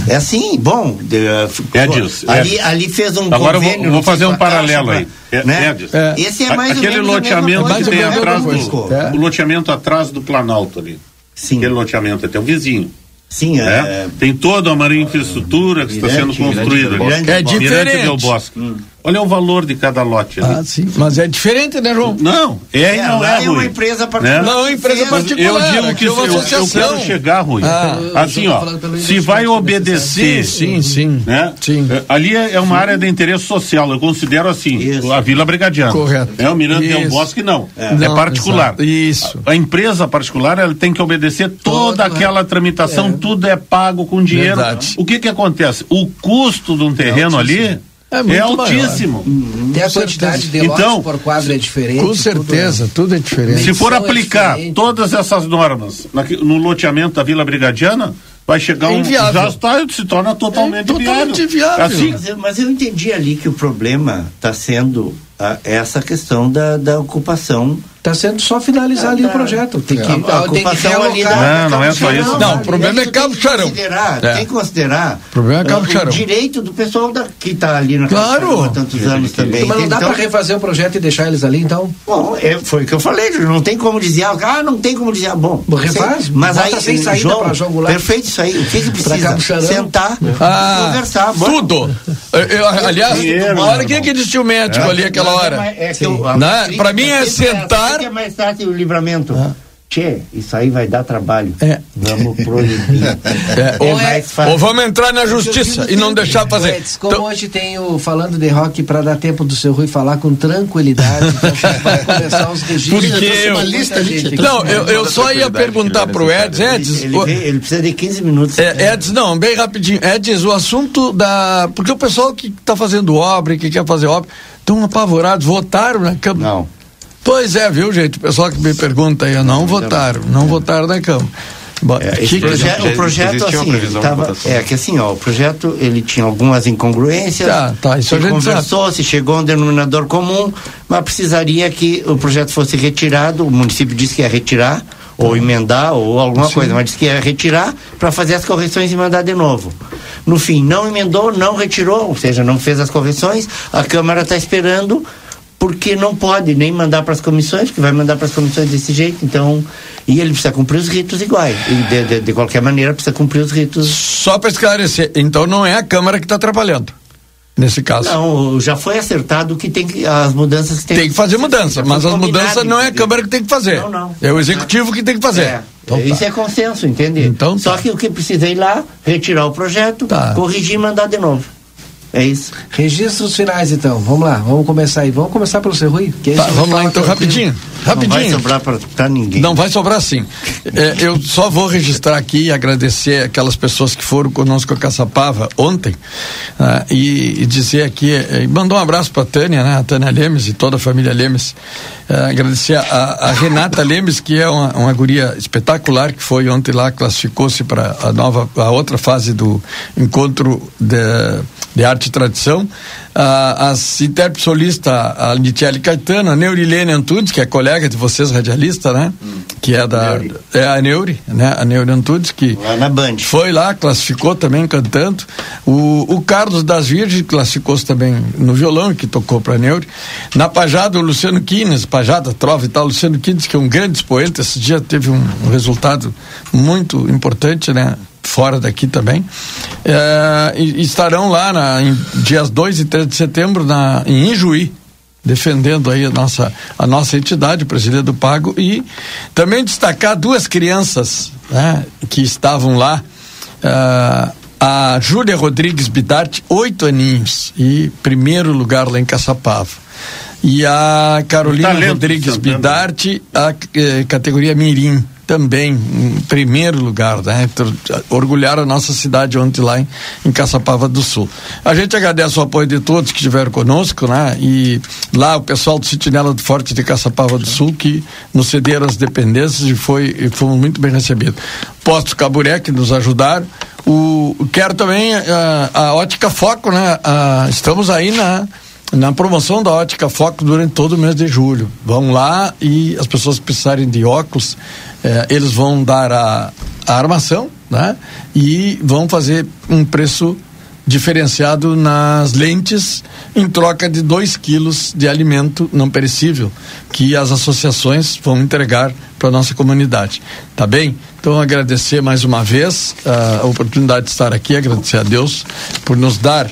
É assim, bom. De, é disso. Ali, é. ali fez um. Agora eu vou, vou fazer um paralelo aí. É, né? é, Esse é mais Aquele loteamento que tem atrás do. É. O loteamento atrás do Planalto ali. Sim. Aquele loteamento até o vizinho. Sim, é. é. Tem toda uma infraestrutura que está sendo construída. É diferente. Bosque. Hum. Olha o valor de cada lote. Ah, sim. Mas é diferente, né, João? Não, é, é não é, é uma empresa particular. Né? Não, é empresa particular. Eu digo que eu, eu, quero chegar, Rui. Ah, assim, ó, se vai obedecer. Sim, sim, sim. Né? sim. É, ali é, é uma sim. área de interesse social. Eu considero assim, Isso. a Vila Brigadiana. Correto. É o Miranda Isso. Del Bosque, não. É, não, particular. Exato. Isso. A, a, empresa particular, ela tem que obedecer toda Todo, aquela tramitação, tudo é pago com dinheiro. Verdade. O que que acontece? O custo de um terreno ali é, é altíssimo. Uhum. Tem a quantidade de então, por quadro é diferente. Com certeza, tudo é, tudo é diferente. Se for aplicar é todas essas normas no loteamento da Vila Brigadiana, vai chegar é um. Já está, se torna totalmente, é totalmente viável. Assim, mas, eu, mas eu entendi ali que o problema está sendo a, essa questão da, da ocupação Está sendo só finalizar ali o projeto. Tem que, a, a tem que ali Não, não é só isso. Não, o problema é Cabo Charão. É. Tem que considerar o, problema é Cabo o direito do pessoal da, que está ali na claro. há tantos anos também. Mas não dá então, para refazer o projeto e deixar eles ali, então? Bom, é, foi o que eu falei, não tem como dizer, ah, não tem como dizer, ah, bom. Refaz, mas aí sem saída para jogo lá. Perfeito isso aí. O que que precisa? Sentar, ah, conversar. Tudo. aliás, olha quem que disse o médico é. ali aquela hora. É, é Para mim é sentar que é mais fácil o livramento? Ah. Tchê, isso aí vai dar trabalho. É. Vamos proibir. É. é ou, é, ou, vamos entrar na justiça e não deixar fazer. Edson, como então, hoje tem o falando de rock para dar tempo do seu Rui falar com tranquilidade, então vai começar os registros. Porque eu, uma lista, gente, não, eu, eu só ia perguntar pro Eds, Eds. Ele, ele, ele, precisa de 15 minutos. É, Eds, não, bem rapidinho. Eds, o assunto da. Porque o pessoal que está fazendo obra e que quer fazer obra estão apavorados, votaram na Câmara. Não. Pois é, viu, gente? O pessoal que me pergunta aí, não votaram, não votaram na Câmara. É, esse proje o projeto assim, tava, é que assim, ó, o projeto ele tinha algumas incongruências. Tá, tá, isso se a gente conversou, sabe. se chegou a um denominador comum, mas precisaria que o projeto fosse retirado. O município disse que ia retirar ou emendar ou alguma Sim. coisa, mas disse que ia retirar para fazer as correções e mandar de novo. No fim, não emendou, não retirou, ou seja, não fez as correções. A Câmara está esperando porque não pode nem mandar para as comissões, porque vai mandar para as comissões desse jeito, então e ele precisa cumprir os ritos iguais, de, de, de qualquer maneira precisa cumprir os ritos. Só para esclarecer, então não é a Câmara que está atrapalhando. Nesse caso. Não, já foi acertado que tem que as mudanças que tem, tem que fazer mudança, mas as mudanças não é a Câmara que tem que fazer. Não, não. É o executivo que tem que fazer. É. Então, Isso tá. é consenso, entende? Então, Só tá. que o que precisa é ir lá, retirar o projeto, tá. corrigir e mandar de novo. É isso. Registros finais, então. Vamos lá, vamos começar aí. Vamos começar pelo seu Rui? Tá, vamos lá, então, rapidinho. Rapidinho. Não vai sobrar para ninguém. Não vai sobrar sim. É, eu só vou registrar aqui e agradecer aquelas pessoas que foram conosco a Caçapava ontem uh, e, e, dizer aqui, uh, mandou um abraço para a Tânia, né? A Tânia Lemes e toda a família Lemes. Uh, agradecer a, a, Renata Lemes, que é uma, uma guria espetacular, que foi ontem lá, classificou-se para a nova, a outra fase do encontro de, de arte tradição a, as intérpretes solistas, a Nitiele Caetano, a Neurilene Antunes, que é colega de vocês, radialista, né? Hum. Que é da. Neuri. É a Neuri, né? A Neuri Antunes, que. Lá na Band. Foi lá, classificou também cantando. O, o Carlos das Virgens classificou-se também no violão, que tocou para a Neuri. Na Pajada, o Luciano Quines, Pajada, Trova e tal, Luciano Quines, que é um grande expoente, esse dia teve um, um resultado muito importante, né? Fora daqui também, é, estarão lá na, em dias 2 e 3 de setembro na, em Ijuí, defendendo aí a nossa, a nossa entidade, o presidente do Pago, e também destacar duas crianças né, que estavam lá. É, a Júlia Rodrigues Bidarte, oito aninhos, e primeiro lugar lá em Caçapava. E a Carolina Rodrigues Bidarte, a eh, categoria Mirim também em primeiro lugar, né? Orgulhar a nossa cidade ontem lá em, em Caçapava do Sul. A gente agradece o apoio de todos que estiveram conosco, né? E lá o pessoal do Citinela do Forte de Caçapava do Sul que nos cederam as dependências e foi e fomos muito bem recebidos. Postos Caburé que nos ajudaram. O, quero também a, a ótica foco, né? A, estamos aí na na promoção da ótica foco durante todo o mês de julho. Vão lá e as pessoas precisarem de óculos, eh, eles vão dar a, a armação, né? E vão fazer um preço diferenciado nas lentes em troca de 2 quilos de alimento não perecível que as associações vão entregar para nossa comunidade. Tá bem? Então agradecer mais uma vez uh, a oportunidade de estar aqui, agradecer a Deus por nos dar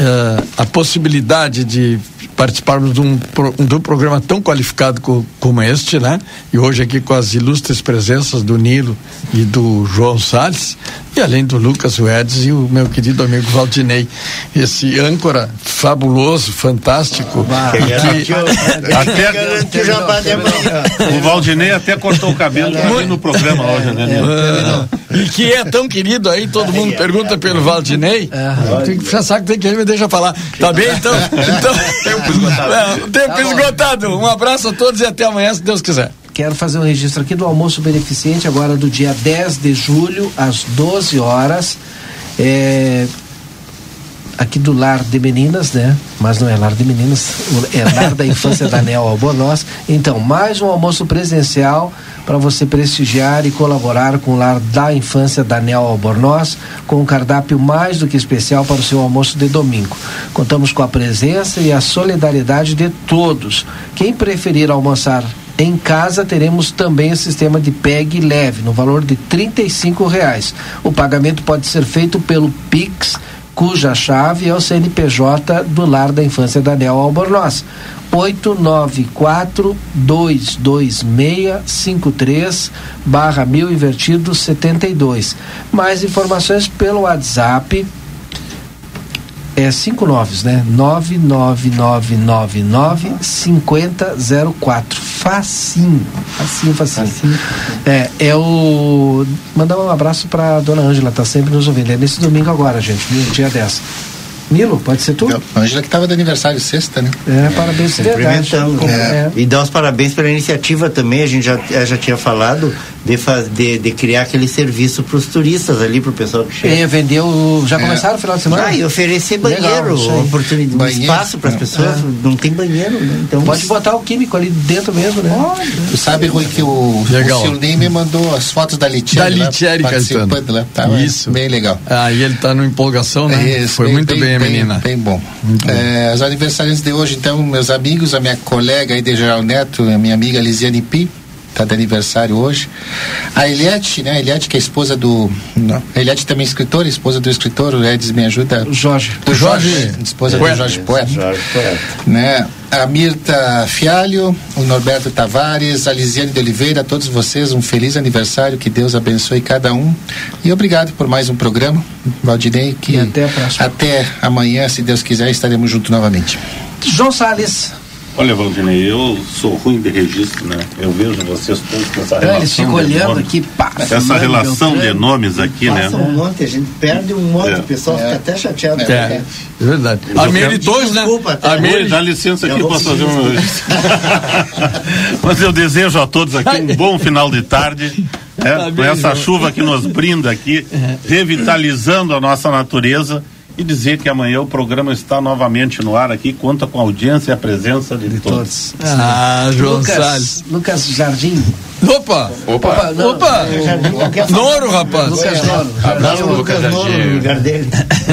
uh, a possibilidade de participarmos de um, de um programa tão qualificado co, como este, né? E hoje aqui com as ilustres presenças do Nilo e do João Salles, e além do Lucas Wedes e o meu querido amigo Valdinei, esse âncora fabuloso, fantástico. Ah, que, que, até, o Valdinei até cortou o cabelo aqui no programa hoje, né, Nilo? Ah, e que é tão querido aí, todo mundo pergunta pelo Valdinei. É. Já sabe que tem que deixa falar. Tá bem, então? então tempo esgotado. É, tempo tá esgotado. Um abraço a todos e até amanhã, se Deus quiser. Quero fazer um registro aqui do almoço beneficente, agora do dia 10 de julho, às 12 horas. É, aqui do Lar de Meninas, né? Mas não é Lar de Meninas, é Lar da Infância da Nel Albornoz. Então, mais um almoço presencial para você prestigiar e colaborar com o Lar da Infância da Nel Albornoz, com um cardápio mais do que especial para o seu almoço de domingo. Contamos com a presença e a solidariedade de todos. Quem preferir almoçar em casa teremos também o sistema de PEG leve, no valor de R$ reais. O pagamento pode ser feito pelo Pix cuja chave é o CNPJ do Lar da Infância Daniel Albornoz. 894-226-53 barra mil invertido 72. Mais informações pelo WhatsApp é cinco noves, né? 99999 5004. Facinho. Facinho, facinho. facinho. É, é o. Mandar um abraço pra dona Ângela, tá sempre nos ouvindo. É nesse domingo agora, gente, dia 10. Nilo, pode ser tu? A Ângela que estava de aniversário sexta, né? É, parabéns. É. É. E dar os parabéns pela iniciativa também, a gente já, eh, já tinha falado de, de, de criar aquele serviço para os turistas ali, para o pessoal que chega. É, vendeu, já é. começaram no final de semana? Ah, e oferecer banheiro, Legal, oportunidade, banheiro. espaço para as é. pessoas, é. não tem banheiro, né? Então, pode botar o químico ali dentro mesmo, né? Pode. Tu sabe, Rui, que o, legal. o Silney me mandou as fotos da Litieri. Da Litieri participando lá. Tá, Isso. Bem legal. Ah, e ele está no empolgação, né? Isso, Foi bem, muito bem, bem, a menina. Bem bom. É, os aniversariantes de hoje, então, meus amigos, a minha colega aí de Geral Neto, a minha amiga Lisiane Pi, tá de aniversário hoje. A Eliette, né? A Eliette, que é esposa do. Não. A Eliette também é escritora, esposa do escritor, o Edis me ajuda. Jorge. Do Jorge, Jorge esposa Poeta. do Jorge Poeta. Jorge Poeta. Né? A Mirta Fialho, o Norberto Tavares, a Lisiane de Oliveira, a todos vocês, um feliz aniversário, que Deus abençoe cada um. E obrigado por mais um programa, Valdinei, que e até, a próxima. até amanhã, se Deus quiser, estaremos juntos novamente. João Salles. Olha, Valdinei, eu sou ruim de registro, né? Eu vejo vocês todos com essa relação. Eles ficam olhando aqui, passa. Essa relação de nomes aqui, passa né? um monte, a gente perde um monte, é. o pessoal é. fica até chateado. É, é. verdade. A dois, né? Desculpa, a Meri... Dá licença aqui para fazer um. Mas eu desejo a todos aqui um bom final de tarde. É, com essa chuva que nos brinda aqui, é. revitalizando a nossa natureza e dizer que amanhã o programa está novamente no ar aqui, conta com a audiência e a presença de, de todos. todos. Ah, João Lucas, Salles. Lucas Jardim. Opa! Opa! Opa! Não, Opa. Noro, rapaz! Lucas Noro. Abraço pro Lucas Jardim. lugar dele.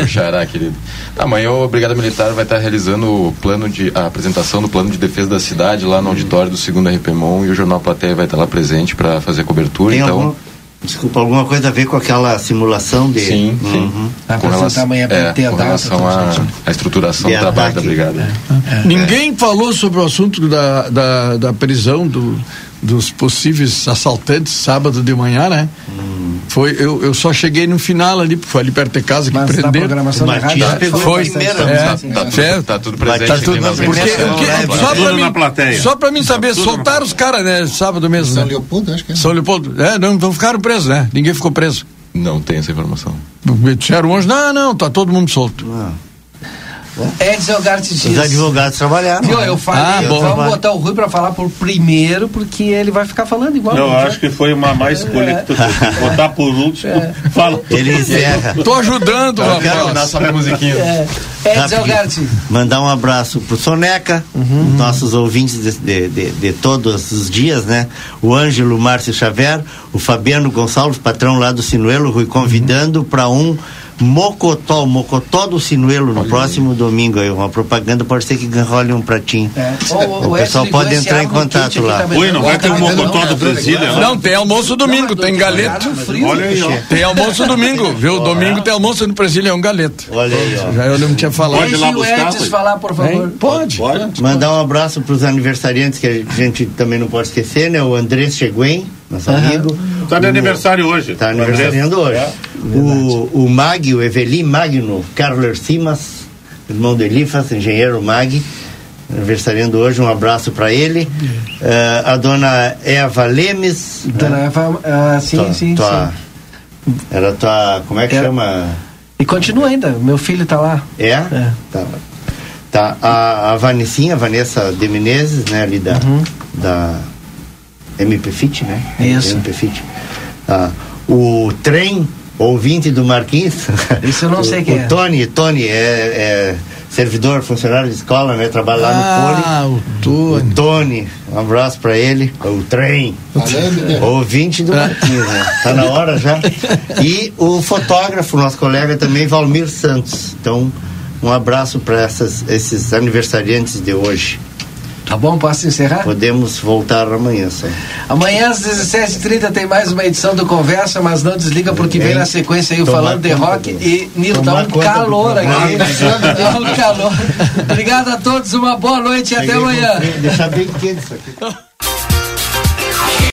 Xará, querido. Amanhã o Brigada Militar vai estar realizando o plano de a apresentação do plano de defesa da cidade lá no auditório do segundo RPMON e o Jornal Plateia vai estar lá presente para fazer a cobertura. Tem então. Algum Desculpa, alguma coisa a ver com aquela simulação de. Sim, sim. Uhum. Com relação, amanhã é, ter com relação à estruturação do trabalho da brigada. É. É. Ninguém falou sobre o assunto da, da, da prisão do, dos possíveis assaltantes sábado de manhã, né? Hum. Foi, eu, eu só cheguei no final ali, porque foi ali perto de casa que prenderam. programação da rádio, pegou foi, primeira, é, tá, tá, tá, tudo presente. Tá tudo, porque, porque, só para mim, só para mim saber, tá soltaram os caras, né, sábado mesmo. São né? Leopoldo, acho que é. São Leopoldo, é, não, não ficaram presos, né? Ninguém ficou preso. Não tem essa informação. Me disseram hoje, não, não, tá todo mundo solto. Edson Elgarte Dias. Os advogados trabalharam. Viu, eu falei, ah, bom, vamos botar o Rui para falar por primeiro, porque ele vai ficar falando igual. Eu acho que foi uma má escolha é. que tu fez. Botar por último, é. fala. Ele encerra. Tô ajudando, Eu quero dar só minha musiquinha. É. Edson Elgarte. Mandar um abraço pro Soneca, uhum. nossos ouvintes de, de, de, de, todos os dias, né? O Ângelo Márcio Xavier, o Fabiano Gonçalves, patrão lá do Sinuelo, Rui, convidando uhum. para um Mocotó, Mocotó do Sinuelo, no Olha próximo aí. domingo. Aí, uma propaganda pode ser que role um pratinho. É. O, o, o pessoal pode entrar em contato lá. Oi, não vai ter um Mocotó do presídio? Não, tem almoço domingo, tem galeto. Olha aí, ó. Tem almoço domingo, viu? Domingo tem almoço no presídio, é um galeto. Olha aí, ó. Já eu não tinha falado. Pode ir lá buscar. falar, por favor. Pode. Pode. Mandar um abraço para os aniversariantes que a gente também não pode esquecer, né? O Andrés Cheguen, nosso uhum. amigo. Está de aniversário hoje. Está aniversariando hoje. É. O, o Mag, o Eveli Magno, Carlos Simas, irmão do Elifas, engenheiro Mag, aniversariando hoje, um abraço para ele. Uh, a dona Eva Lemes. Dona né? Eva, uh, sim, tua, sim, tua, sim. Era tua, como é que é. chama? E continua ainda, meu filho está lá. É? é. Tá. tá. A, a Vanessinha, a Vanessa de Menezes, né, ali da, uhum. da MP Fit, né? Isso. MP Fit. Ah, o trem ouvinte do Marquinhos. Isso eu não sei quem o é. Tony, Tony é, é, servidor, funcionário de escola, né? Trabalha lá ah, no Poli. Ah, o Tony. O Tony, um abraço para ele. O trem. Valeu, ouvinte do Marquinhos, né? Tá na hora já. E o fotógrafo, nosso colega também, Valmir Santos. Então, um abraço para esses aniversariantes de hoje. Tá bom? Posso encerrar? Podemos voltar amanhã, só. Amanhã às 17h30 tem mais uma edição do Conversa, mas não desliga porque vem na sequência aí o Falando de Rock e Nilo, tá um calor aqui. Um calor. Obrigado a todos, uma boa noite e até amanhã. Deixar bem quente isso aqui.